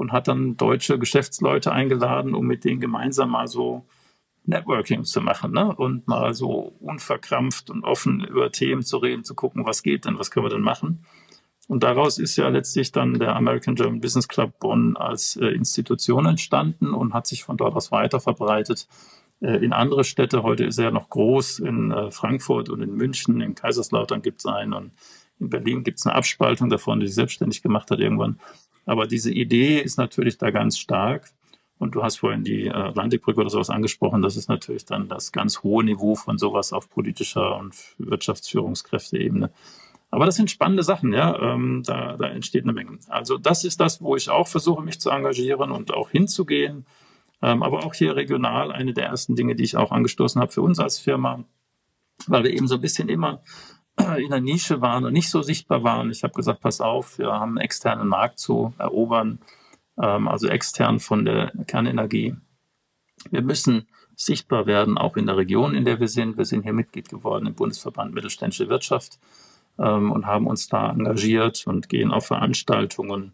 und hat dann deutsche Geschäftsleute eingeladen, um mit denen gemeinsam mal so Networking zu machen ne? und mal so unverkrampft und offen über Themen zu reden, zu gucken, was geht denn, was können wir denn machen. Und daraus ist ja letztlich dann der American German Business Club Bonn als äh, Institution entstanden und hat sich von dort aus weiter verbreitet äh, in andere Städte. Heute ist er ja noch groß in äh, Frankfurt und in München, in Kaiserslautern gibt es einen und in Berlin gibt es eine Abspaltung davon, die sich selbstständig gemacht hat irgendwann. Aber diese Idee ist natürlich da ganz stark. Und du hast vorhin die äh, Atlantikbrücke oder sowas angesprochen. Das ist natürlich dann das ganz hohe Niveau von sowas auf politischer und Wirtschaftsführungskräfteebene. Aber das sind spannende Sachen, ja. Ähm, da, da entsteht eine Menge. Also das ist das, wo ich auch versuche, mich zu engagieren und auch hinzugehen. Ähm, aber auch hier regional eine der ersten Dinge, die ich auch angestoßen habe für uns als Firma, weil wir eben so ein bisschen immer in der Nische waren und nicht so sichtbar waren. Ich habe gesagt, pass auf, wir haben einen externen Markt zu erobern, ähm, also extern von der Kernenergie. Wir müssen sichtbar werden, auch in der Region, in der wir sind. Wir sind hier Mitglied geworden im Bundesverband Mittelständische Wirtschaft ähm, und haben uns da engagiert und gehen auf Veranstaltungen.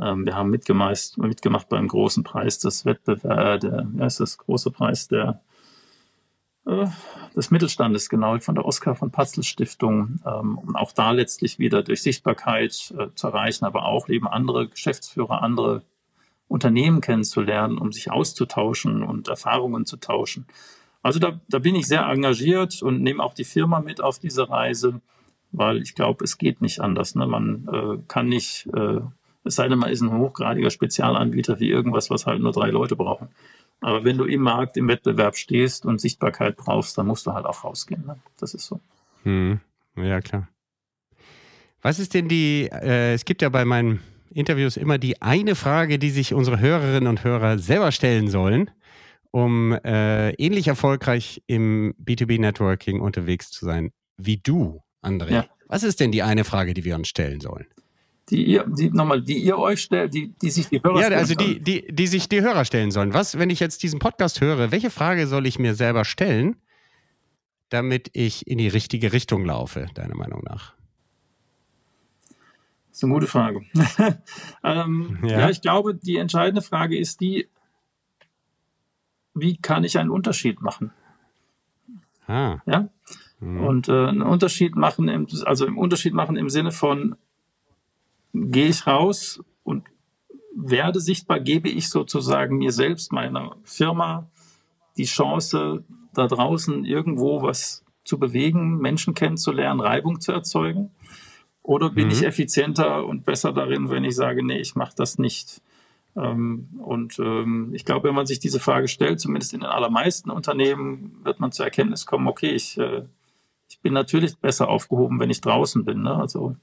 Ähm, wir haben mitgemacht, beim großen Preis des Wettbewerbs, der, ja, ist das große Preis der äh, des Mittelstandes, genau, von der Oskar von Patzel Stiftung, ähm, um auch da letztlich wieder durch Sichtbarkeit äh, zu erreichen, aber auch eben andere Geschäftsführer, andere Unternehmen kennenzulernen, um sich auszutauschen und Erfahrungen zu tauschen. Also da, da bin ich sehr engagiert und nehme auch die Firma mit auf diese Reise, weil ich glaube, es geht nicht anders. Ne? Man äh, kann nicht, äh, es sei denn, man ist ein hochgradiger Spezialanbieter wie irgendwas, was halt nur drei Leute brauchen. Aber wenn du im Markt, im Wettbewerb stehst und Sichtbarkeit brauchst, dann musst du halt auch rausgehen. Ne? Das ist so. Hm. Ja, klar. Was ist denn die, äh, es gibt ja bei meinen Interviews immer die eine Frage, die sich unsere Hörerinnen und Hörer selber stellen sollen, um äh, ähnlich erfolgreich im B2B-Networking unterwegs zu sein wie du, André. Ja. Was ist denn die eine Frage, die wir uns stellen sollen? Die ihr, die, nochmal, die ihr euch stellt, die, die sich die Hörer Ja, also die, die, die sich die Hörer stellen sollen. Was, wenn ich jetzt diesen Podcast höre, welche Frage soll ich mir selber stellen, damit ich in die richtige Richtung laufe, deiner Meinung nach? Das ist eine gute Frage. ähm, ja. ja, ich glaube, die entscheidende Frage ist die, wie kann ich einen Unterschied machen? Ah. Ja. Mhm. Und äh, einen Unterschied machen, im, also im Unterschied machen im Sinne von, gehe ich raus und werde sichtbar, gebe ich sozusagen mir selbst, meiner Firma, die Chance, da draußen irgendwo was zu bewegen, Menschen kennenzulernen, Reibung zu erzeugen? Oder bin mhm. ich effizienter und besser darin, wenn ich sage, nee, ich mache das nicht? Ähm, und ähm, ich glaube, wenn man sich diese Frage stellt, zumindest in den allermeisten Unternehmen, wird man zur Erkenntnis kommen, okay, ich, äh, ich bin natürlich besser aufgehoben, wenn ich draußen bin. Ne? Also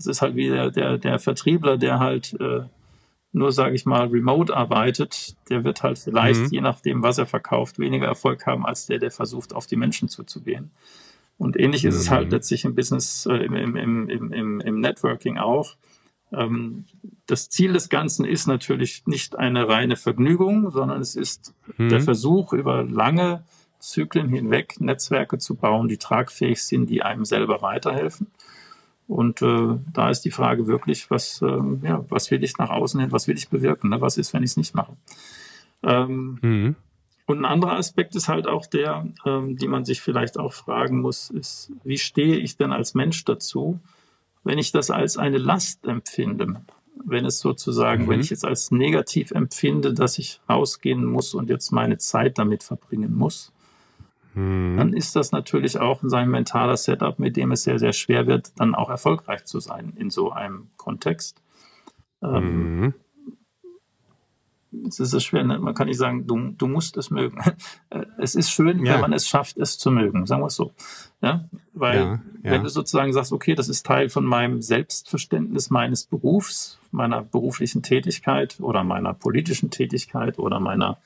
es ist halt wie der, der, der Vertriebler, der halt äh, nur, sage ich mal, remote arbeitet, der wird halt vielleicht, mhm. je nachdem, was er verkauft, weniger Erfolg haben als der, der versucht, auf die Menschen zuzugehen. Und ähnlich mhm. ist es halt mhm. letztlich im Business, äh, im, im, im, im, im Networking auch. Ähm, das Ziel des Ganzen ist natürlich nicht eine reine Vergnügung, sondern es ist mhm. der Versuch, über lange Zyklen hinweg Netzwerke zu bauen, die tragfähig sind, die einem selber weiterhelfen. Und äh, da ist die Frage wirklich, was, ähm, ja, was will ich nach außen hin, was will ich bewirken, ne? was ist, wenn ich es nicht mache. Ähm, mhm. Und ein anderer Aspekt ist halt auch der, ähm, die man sich vielleicht auch fragen muss, ist, wie stehe ich denn als Mensch dazu, wenn ich das als eine Last empfinde? Wenn es sozusagen, mhm. wenn ich es als negativ empfinde, dass ich rausgehen muss und jetzt meine Zeit damit verbringen muss, Mhm. dann ist das natürlich auch sein mentaler Setup, mit dem es sehr, sehr schwer wird, dann auch erfolgreich zu sein in so einem Kontext. Ähm, mhm. Es ist schwer, ne? man kann nicht sagen, du, du musst es mögen. Äh, es ist schön, ja. wenn man es schafft, es zu mögen, sagen wir es so. Ja? Weil ja. wenn du sozusagen sagst, okay, das ist Teil von meinem Selbstverständnis meines Berufs, meiner beruflichen Tätigkeit oder meiner politischen Tätigkeit oder meiner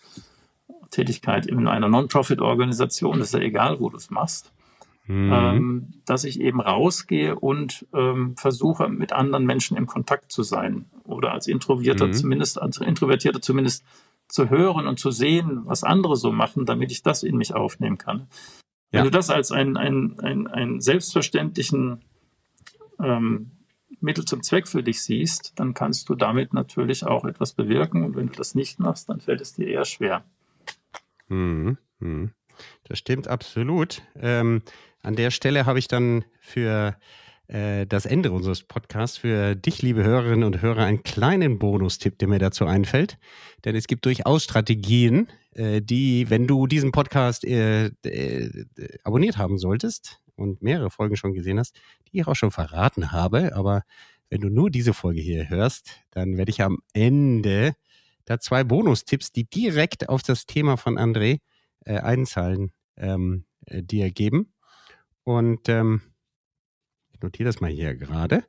Tätigkeit in einer Non-Profit-Organisation, ist ja egal, wo du es machst, mhm. ähm, dass ich eben rausgehe und ähm, versuche, mit anderen Menschen in Kontakt zu sein oder als Introvierter mhm. zumindest, als Introvertierter zumindest zu hören und zu sehen, was andere so machen, damit ich das in mich aufnehmen kann. Ja. Wenn du das als einen ein, ein, ein selbstverständlichen ähm, Mittel zum Zweck für dich siehst, dann kannst du damit natürlich auch etwas bewirken. Und wenn du das nicht machst, dann fällt es dir eher schwer. Mhm. Mhm. Das stimmt absolut. Ähm, an der Stelle habe ich dann für äh, das Ende unseres Podcasts für dich, liebe Hörerinnen und Hörer, einen kleinen Bonustipp, der mir dazu einfällt. Denn es gibt durchaus Strategien, äh, die, wenn du diesen Podcast äh, äh abonniert haben solltest und mehrere Folgen schon gesehen hast, die ich auch schon verraten habe. Aber wenn du nur diese Folge hier hörst, dann werde ich am Ende da zwei Bonustipps, die direkt auf das Thema von André äh, einzahlen, ähm, äh, dir geben. Und ähm, ich notiere das mal hier gerade.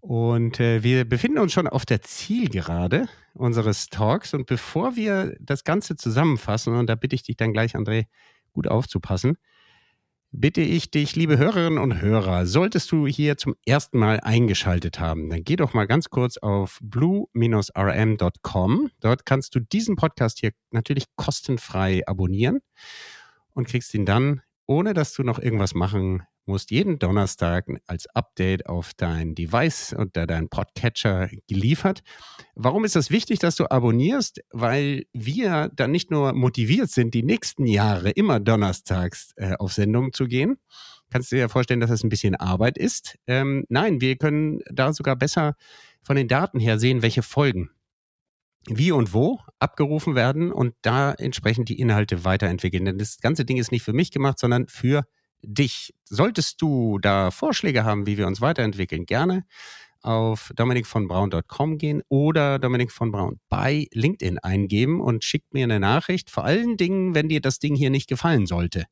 Und äh, wir befinden uns schon auf der Zielgerade unseres Talks. Und bevor wir das Ganze zusammenfassen, und da bitte ich dich dann gleich, André, gut aufzupassen, bitte ich dich, liebe Hörerinnen und Hörer, solltest du hier zum ersten Mal eingeschaltet haben, dann geh doch mal ganz kurz auf blue-rm.com. Dort kannst du diesen Podcast hier natürlich kostenfrei abonnieren und kriegst ihn dann, ohne dass du noch irgendwas machen musst, jeden Donnerstag als Update auf dein Device oder dein Podcatcher geliefert. Warum ist das wichtig, dass du abonnierst? Weil wir dann nicht nur motiviert sind, die nächsten Jahre immer donnerstags äh, auf Sendung zu gehen. Kannst du dir ja vorstellen, dass das ein bisschen Arbeit ist? Ähm, nein, wir können da sogar besser von den Daten her sehen, welche Folgen wie und wo abgerufen werden und da entsprechend die Inhalte weiterentwickeln. Denn das ganze Ding ist nicht für mich gemacht, sondern für dich. Solltest du da Vorschläge haben, wie wir uns weiterentwickeln, gerne auf dominikvonbraun.com gehen oder Dominik von Braun bei LinkedIn eingeben und schickt mir eine Nachricht. Vor allen Dingen, wenn dir das Ding hier nicht gefallen sollte.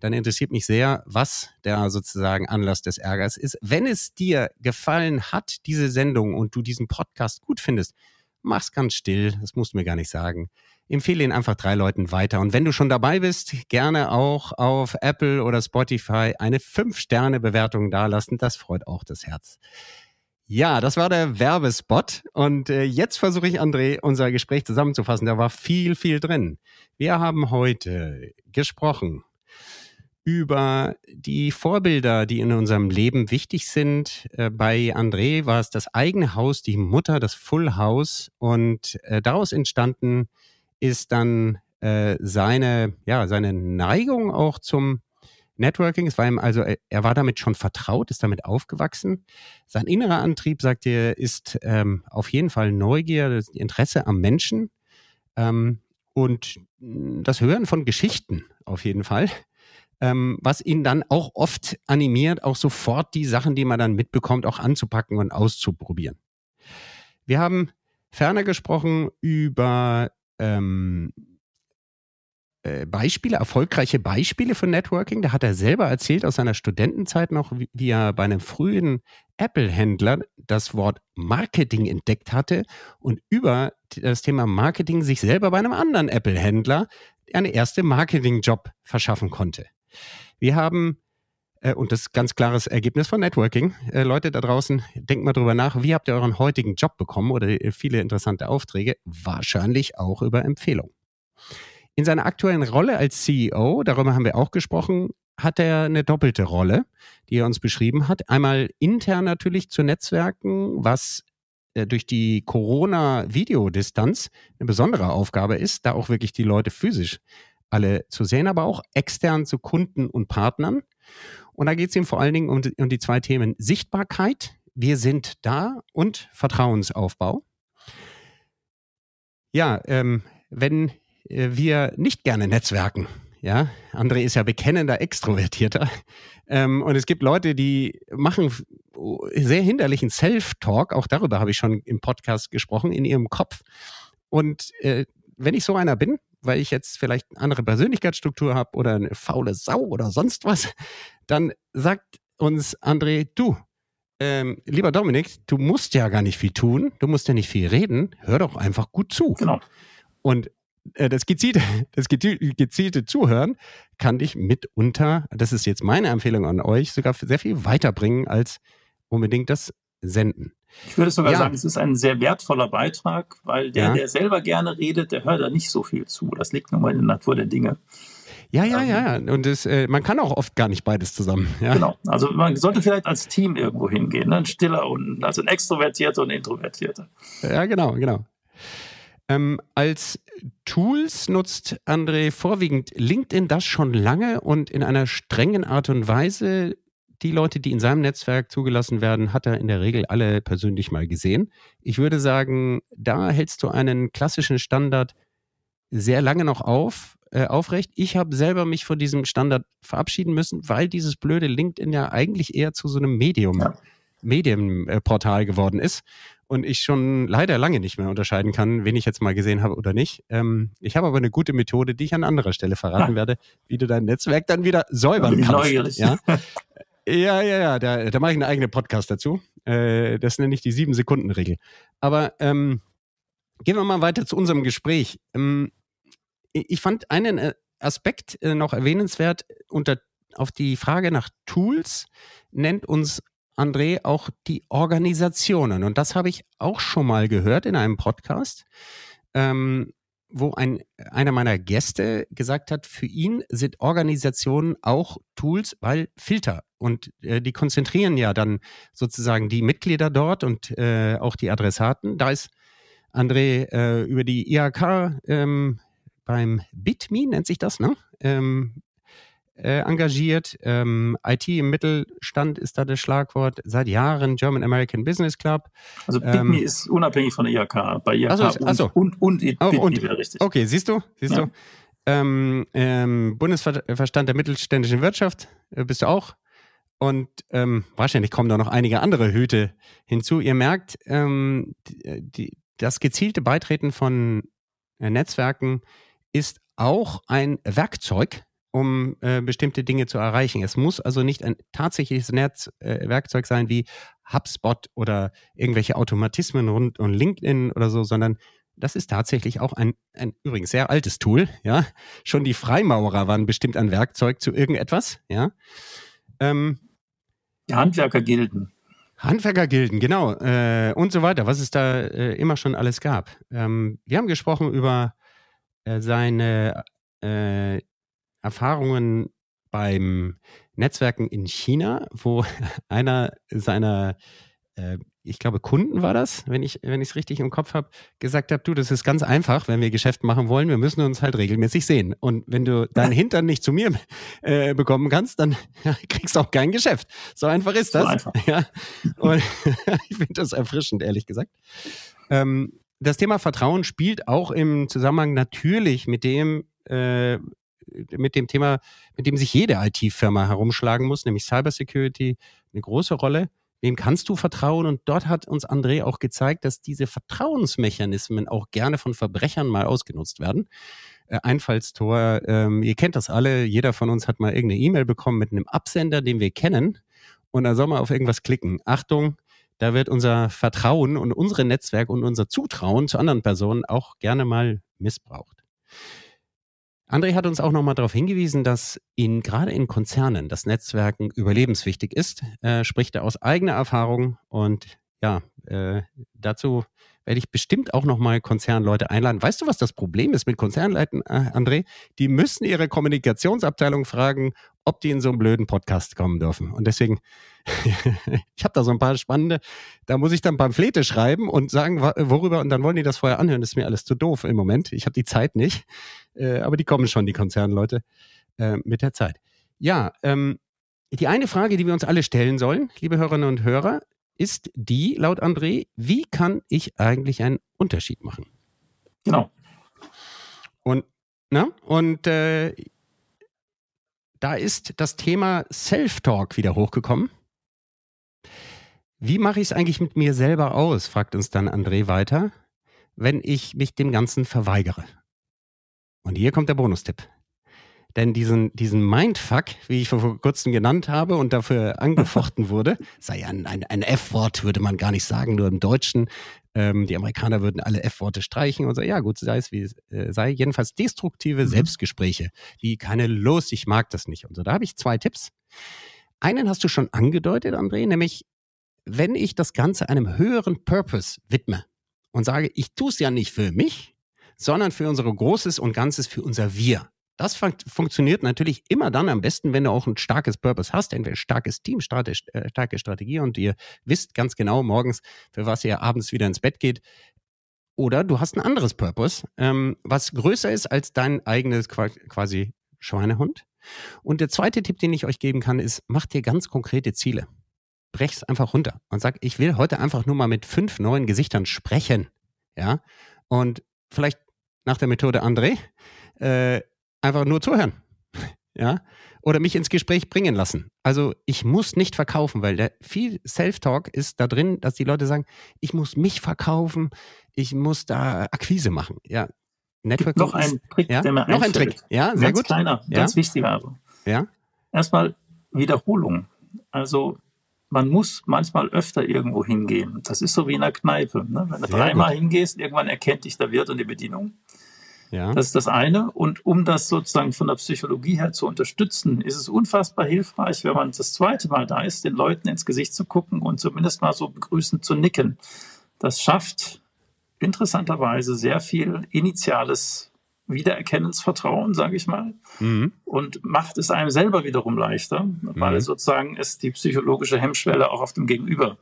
Dann interessiert mich sehr, was der sozusagen Anlass des Ärgers ist. Wenn es dir gefallen hat, diese Sendung und du diesen Podcast gut findest, mach's ganz still. Das musst du mir gar nicht sagen empfehle ihn einfach drei Leuten weiter. Und wenn du schon dabei bist, gerne auch auf Apple oder Spotify eine 5-Sterne-Bewertung dalassen. Das freut auch das Herz. Ja, das war der Werbespot. Und äh, jetzt versuche ich, André, unser Gespräch zusammenzufassen. Da war viel, viel drin. Wir haben heute gesprochen über die Vorbilder, die in unserem Leben wichtig sind. Äh, bei André war es das eigene Haus, die Mutter, das Full House. Und äh, daraus entstanden ist dann äh, seine, ja, seine Neigung auch zum Networking. Es war ihm also, er war damit schon vertraut, ist damit aufgewachsen. Sein innerer Antrieb, sagt er, ist ähm, auf jeden Fall Neugier, das Interesse am Menschen ähm, und das Hören von Geschichten auf jeden Fall. Ähm, was ihn dann auch oft animiert, auch sofort die Sachen, die man dann mitbekommt, auch anzupacken und auszuprobieren. Wir haben ferner gesprochen über ähm, äh, Beispiele, erfolgreiche Beispiele von Networking. Da hat er selber erzählt aus seiner Studentenzeit noch, wie, wie er bei einem frühen Apple-Händler das Wort Marketing entdeckt hatte und über das Thema Marketing sich selber bei einem anderen Apple-Händler einen ersten Marketing-Job verschaffen konnte. Wir haben äh, und das ganz klares Ergebnis von Networking. Äh, Leute da draußen, denkt mal drüber nach, wie habt ihr euren heutigen Job bekommen oder viele interessante Aufträge? Wahrscheinlich auch über Empfehlung. In seiner aktuellen Rolle als CEO, darüber haben wir auch gesprochen, hat er eine doppelte Rolle, die er uns beschrieben hat. Einmal intern natürlich zu Netzwerken, was äh, durch die Corona-Videodistanz eine besondere Aufgabe ist, da auch wirklich die Leute physisch alle zu sehen, aber auch extern zu Kunden und Partnern. Und da geht es ihm vor allen Dingen um die, um die zwei Themen Sichtbarkeit, wir sind da und Vertrauensaufbau. Ja, ähm, wenn äh, wir nicht gerne netzwerken, ja, André ist ja bekennender Extrovertierter. Ähm, und es gibt Leute, die machen sehr hinderlichen Self-Talk, auch darüber habe ich schon im Podcast gesprochen, in ihrem Kopf. Und äh, wenn ich so einer bin, weil ich jetzt vielleicht eine andere Persönlichkeitsstruktur habe oder eine faule Sau oder sonst was, dann sagt uns André, du, ähm, lieber Dominik, du musst ja gar nicht viel tun, du musst ja nicht viel reden, hör doch einfach gut zu. Genau. Und äh, das, gezielte, das gezielte Zuhören kann dich mitunter, das ist jetzt meine Empfehlung an euch, sogar sehr viel weiterbringen als unbedingt das Senden. Ich würde sogar ja. sagen, es ist ein sehr wertvoller Beitrag, weil der, ja. der selber gerne redet, der hört da nicht so viel zu. Das liegt nun mal in der Natur der Dinge. Ja, ja, ja. Und das, äh, man kann auch oft gar nicht beides zusammen. Ja. Genau. Also man sollte vielleicht als Team irgendwo hingehen. Ne? Ein stiller und also ein Extrovertierter und ein Introvertierter. Ja, genau, genau. Ähm, als Tools nutzt André vorwiegend LinkedIn das schon lange und in einer strengen Art und Weise die Leute, die in seinem Netzwerk zugelassen werden, hat er in der Regel alle persönlich mal gesehen. Ich würde sagen, da hältst du einen klassischen Standard sehr lange noch auf, äh, aufrecht. Ich habe selber mich von diesem Standard verabschieden müssen, weil dieses blöde LinkedIn ja eigentlich eher zu so einem Medium, ja. Medienportal geworden ist und ich schon leider lange nicht mehr unterscheiden kann, wen ich jetzt mal gesehen habe oder nicht. Ähm, ich habe aber eine gute Methode, die ich an anderer Stelle verraten ja. werde, wie du dein Netzwerk dann wieder säubern kannst. Neugierig. Ja? Ja, ja, ja, da, da mache ich einen eigenen Podcast dazu. Äh, das nenne ich die Sieben-Sekunden-Regel. Aber ähm, gehen wir mal weiter zu unserem Gespräch. Ähm, ich fand einen äh, Aspekt äh, noch erwähnenswert unter auf die Frage nach Tools nennt uns André auch die Organisationen. Und das habe ich auch schon mal gehört in einem Podcast, ähm, wo ein, einer meiner Gäste gesagt hat, für ihn sind Organisationen auch Tools, weil Filter. Und äh, die konzentrieren ja dann sozusagen die Mitglieder dort und äh, auch die Adressaten. Da ist André äh, über die IHK ähm, beim BitMe, nennt sich das, ne? Ähm, äh, engagiert. Ähm, IT im Mittelstand ist da das Schlagwort. Seit Jahren German American Business Club. Also BitMe ähm, ist unabhängig von der IHK. Bei IHK also, und, also, und, und, und auch, BitMe wäre richtig. Okay, siehst du? Siehst ja. du? Ähm, ähm, Bundesverstand der mittelständischen Wirtschaft äh, bist du auch. Und ähm, wahrscheinlich kommen da noch einige andere Hüte hinzu. Ihr merkt, ähm, die, die, das gezielte Beitreten von äh, Netzwerken ist auch ein Werkzeug, um äh, bestimmte Dinge zu erreichen. Es muss also nicht ein tatsächliches Netzwerkzeug äh, sein wie HubSpot oder irgendwelche Automatismen rund um LinkedIn oder so, sondern das ist tatsächlich auch ein, ein übrigens sehr altes Tool. Ja, schon die Freimaurer waren bestimmt ein Werkzeug zu irgendetwas. Ja, ähm, die Handwerkergilden. Handwerkergilden, genau, äh, und so weiter, was es da äh, immer schon alles gab. Ähm, wir haben gesprochen über äh, seine äh, Erfahrungen beim Netzwerken in China, wo einer seiner, äh, ich glaube, Kunden war das, wenn ich es richtig im Kopf habe, gesagt hat, du, das ist ganz einfach, wenn wir Geschäft machen wollen, wir müssen uns halt regelmäßig sehen. Und wenn du deinen Hintern nicht zu mir äh, bekommen kannst, dann ja, kriegst du auch kein Geschäft. So einfach ist das. So einfach. Ja. Und ich finde das erfrischend, ehrlich gesagt. Ähm, das Thema Vertrauen spielt auch im Zusammenhang natürlich mit dem, äh, mit dem Thema, mit dem sich jede IT-Firma herumschlagen muss, nämlich Cybersecurity, eine große Rolle. Wem kannst du vertrauen? Und dort hat uns André auch gezeigt, dass diese Vertrauensmechanismen auch gerne von Verbrechern mal ausgenutzt werden. Äh, Einfallstor, ähm, ihr kennt das alle, jeder von uns hat mal irgendeine E-Mail bekommen mit einem Absender, den wir kennen. Und da soll man auf irgendwas klicken. Achtung, da wird unser Vertrauen und unsere Netzwerk und unser Zutrauen zu anderen Personen auch gerne mal missbraucht. André hat uns auch nochmal darauf hingewiesen, dass in, gerade in Konzernen das Netzwerken überlebenswichtig ist. Er spricht er aus eigener Erfahrung und ja, äh, dazu werde ich bestimmt auch nochmal Konzernleute einladen. Weißt du, was das Problem ist mit Konzernleuten, äh, André? Die müssen ihre Kommunikationsabteilung fragen, ob die in so einen blöden Podcast kommen dürfen. Und deswegen, ich habe da so ein paar spannende, da muss ich dann Pamphlete schreiben und sagen, worüber, und dann wollen die das vorher anhören. Das ist mir alles zu doof im Moment. Ich habe die Zeit nicht. Äh, aber die kommen schon, die Konzernleute, äh, mit der Zeit. Ja, ähm, die eine Frage, die wir uns alle stellen sollen, liebe Hörerinnen und Hörer, ist die, laut André, wie kann ich eigentlich einen Unterschied machen? Genau. Und, na, und äh, da ist das Thema Self-Talk wieder hochgekommen. Wie mache ich es eigentlich mit mir selber aus, fragt uns dann André weiter, wenn ich mich dem Ganzen verweigere. Und hier kommt der Bonustipp. Denn diesen, diesen Mindfuck, wie ich vor kurzem genannt habe und dafür angefochten wurde, sei ein, ein, ein F-Wort, würde man gar nicht sagen, nur im Deutschen. Ähm, die Amerikaner würden alle F-Worte streichen und so, ja gut, sei es wie es äh, sei. Jedenfalls destruktive mhm. Selbstgespräche, wie keine los, ich mag das nicht und so. Da habe ich zwei Tipps. Einen hast du schon angedeutet, André, nämlich wenn ich das Ganze einem höheren Purpose widme und sage, ich tue es ja nicht für mich, sondern für unser Großes und Ganzes, für unser Wir. Das fun funktioniert natürlich immer dann am besten, wenn du auch ein starkes Purpose hast, entweder starkes Team, starke, äh, starke Strategie und ihr wisst ganz genau morgens, für was ihr abends wieder ins Bett geht. Oder du hast ein anderes Purpose, ähm, was größer ist als dein eigenes quasi Schweinehund. Und der zweite Tipp, den ich euch geben kann, ist, macht dir ganz konkrete Ziele. Brech's einfach runter und sag, ich will heute einfach nur mal mit fünf neuen Gesichtern sprechen. Ja. Und vielleicht nach der Methode André, äh, einfach nur zuhören. ja. Oder mich ins Gespräch bringen lassen. Also ich muss nicht verkaufen, weil der viel Self-Talk ist da drin, dass die Leute sagen, ich muss mich verkaufen, ich muss da Akquise machen. Ja. Network noch ein Trick, ja? der mir Noch ein Trick, ja, sehr ganz gut. kleiner, ja? ganz wichtiger aber. Ja. Erstmal Wiederholung. Also man muss manchmal öfter irgendwo hingehen. Das ist so wie in einer Kneipe. Ne? Wenn du dreimal hingehst, irgendwann erkennt dich der Wirt und die Bedienung. Ja. Das ist das eine. Und um das sozusagen von der Psychologie her zu unterstützen, ist es unfassbar hilfreich, wenn man das zweite Mal da ist, den Leuten ins Gesicht zu gucken und zumindest mal so begrüßend zu nicken. Das schafft interessanterweise sehr viel initiales Wiedererkennensvertrauen, sage ich mal, mhm. und macht es einem selber wiederum leichter, weil mhm. sozusagen es die psychologische Hemmschwelle auch auf dem Gegenüber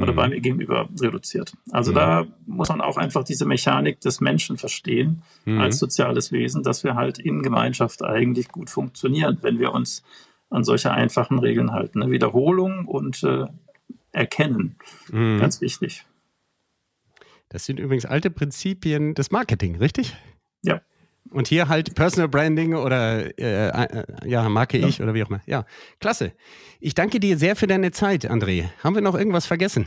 oder mhm. bei mir gegenüber reduziert. Also mhm. da muss man auch einfach diese Mechanik des Menschen verstehen mhm. als soziales Wesen, dass wir halt in Gemeinschaft eigentlich gut funktionieren, wenn wir uns an solche einfachen Regeln halten. Ne? Wiederholung und äh, Erkennen, mhm. ganz wichtig. Das sind übrigens alte Prinzipien des Marketing, richtig? Ja. Und hier halt Personal Branding oder äh, äh, ja, Marke ja. ich oder wie auch immer. Ja, klasse. Ich danke dir sehr für deine Zeit, André. Haben wir noch irgendwas vergessen?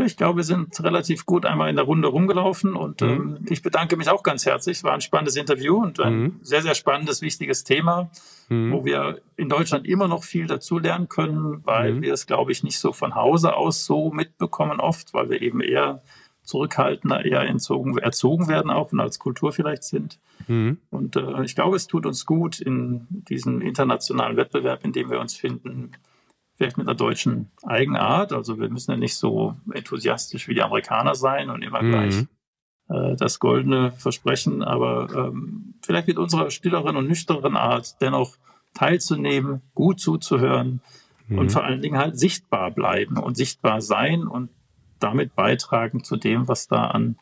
Ich glaube, wir sind relativ gut einmal in der Runde rumgelaufen und mhm. ähm, ich bedanke mich auch ganz herzlich. Es war ein spannendes Interview und ein mhm. sehr, sehr spannendes, wichtiges Thema, mhm. wo wir in Deutschland immer noch viel dazulernen können, weil mhm. wir es, glaube ich, nicht so von Hause aus so mitbekommen oft, weil wir eben eher zurückhaltender, eher entzogen, erzogen werden auch und als Kultur vielleicht sind. Mhm. Und äh, ich glaube, es tut uns gut in diesem internationalen Wettbewerb, in dem wir uns finden, vielleicht mit einer deutschen Eigenart. Also wir müssen ja nicht so enthusiastisch wie die Amerikaner sein und immer mhm. gleich äh, das goldene Versprechen, aber ähm, vielleicht mit unserer stilleren und nüchternen Art dennoch teilzunehmen, gut zuzuhören mhm. und vor allen Dingen halt sichtbar bleiben und sichtbar sein und damit beitragen zu dem, was da an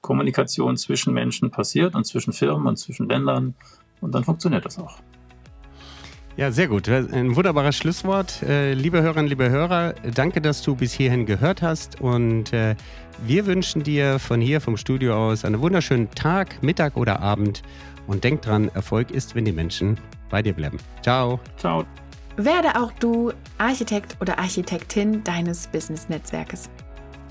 Kommunikation zwischen Menschen passiert und zwischen Firmen und zwischen Ländern. Und dann funktioniert das auch. Ja, sehr gut. Ein wunderbares Schlusswort. Äh, liebe Hörerinnen, liebe Hörer, danke, dass du bis hierhin gehört hast. Und äh, wir wünschen dir von hier, vom Studio aus, einen wunderschönen Tag, Mittag oder Abend. Und denk dran, Erfolg ist, wenn die Menschen bei dir bleiben. Ciao. Ciao. Werde auch du Architekt oder Architektin deines Business-Netzwerkes.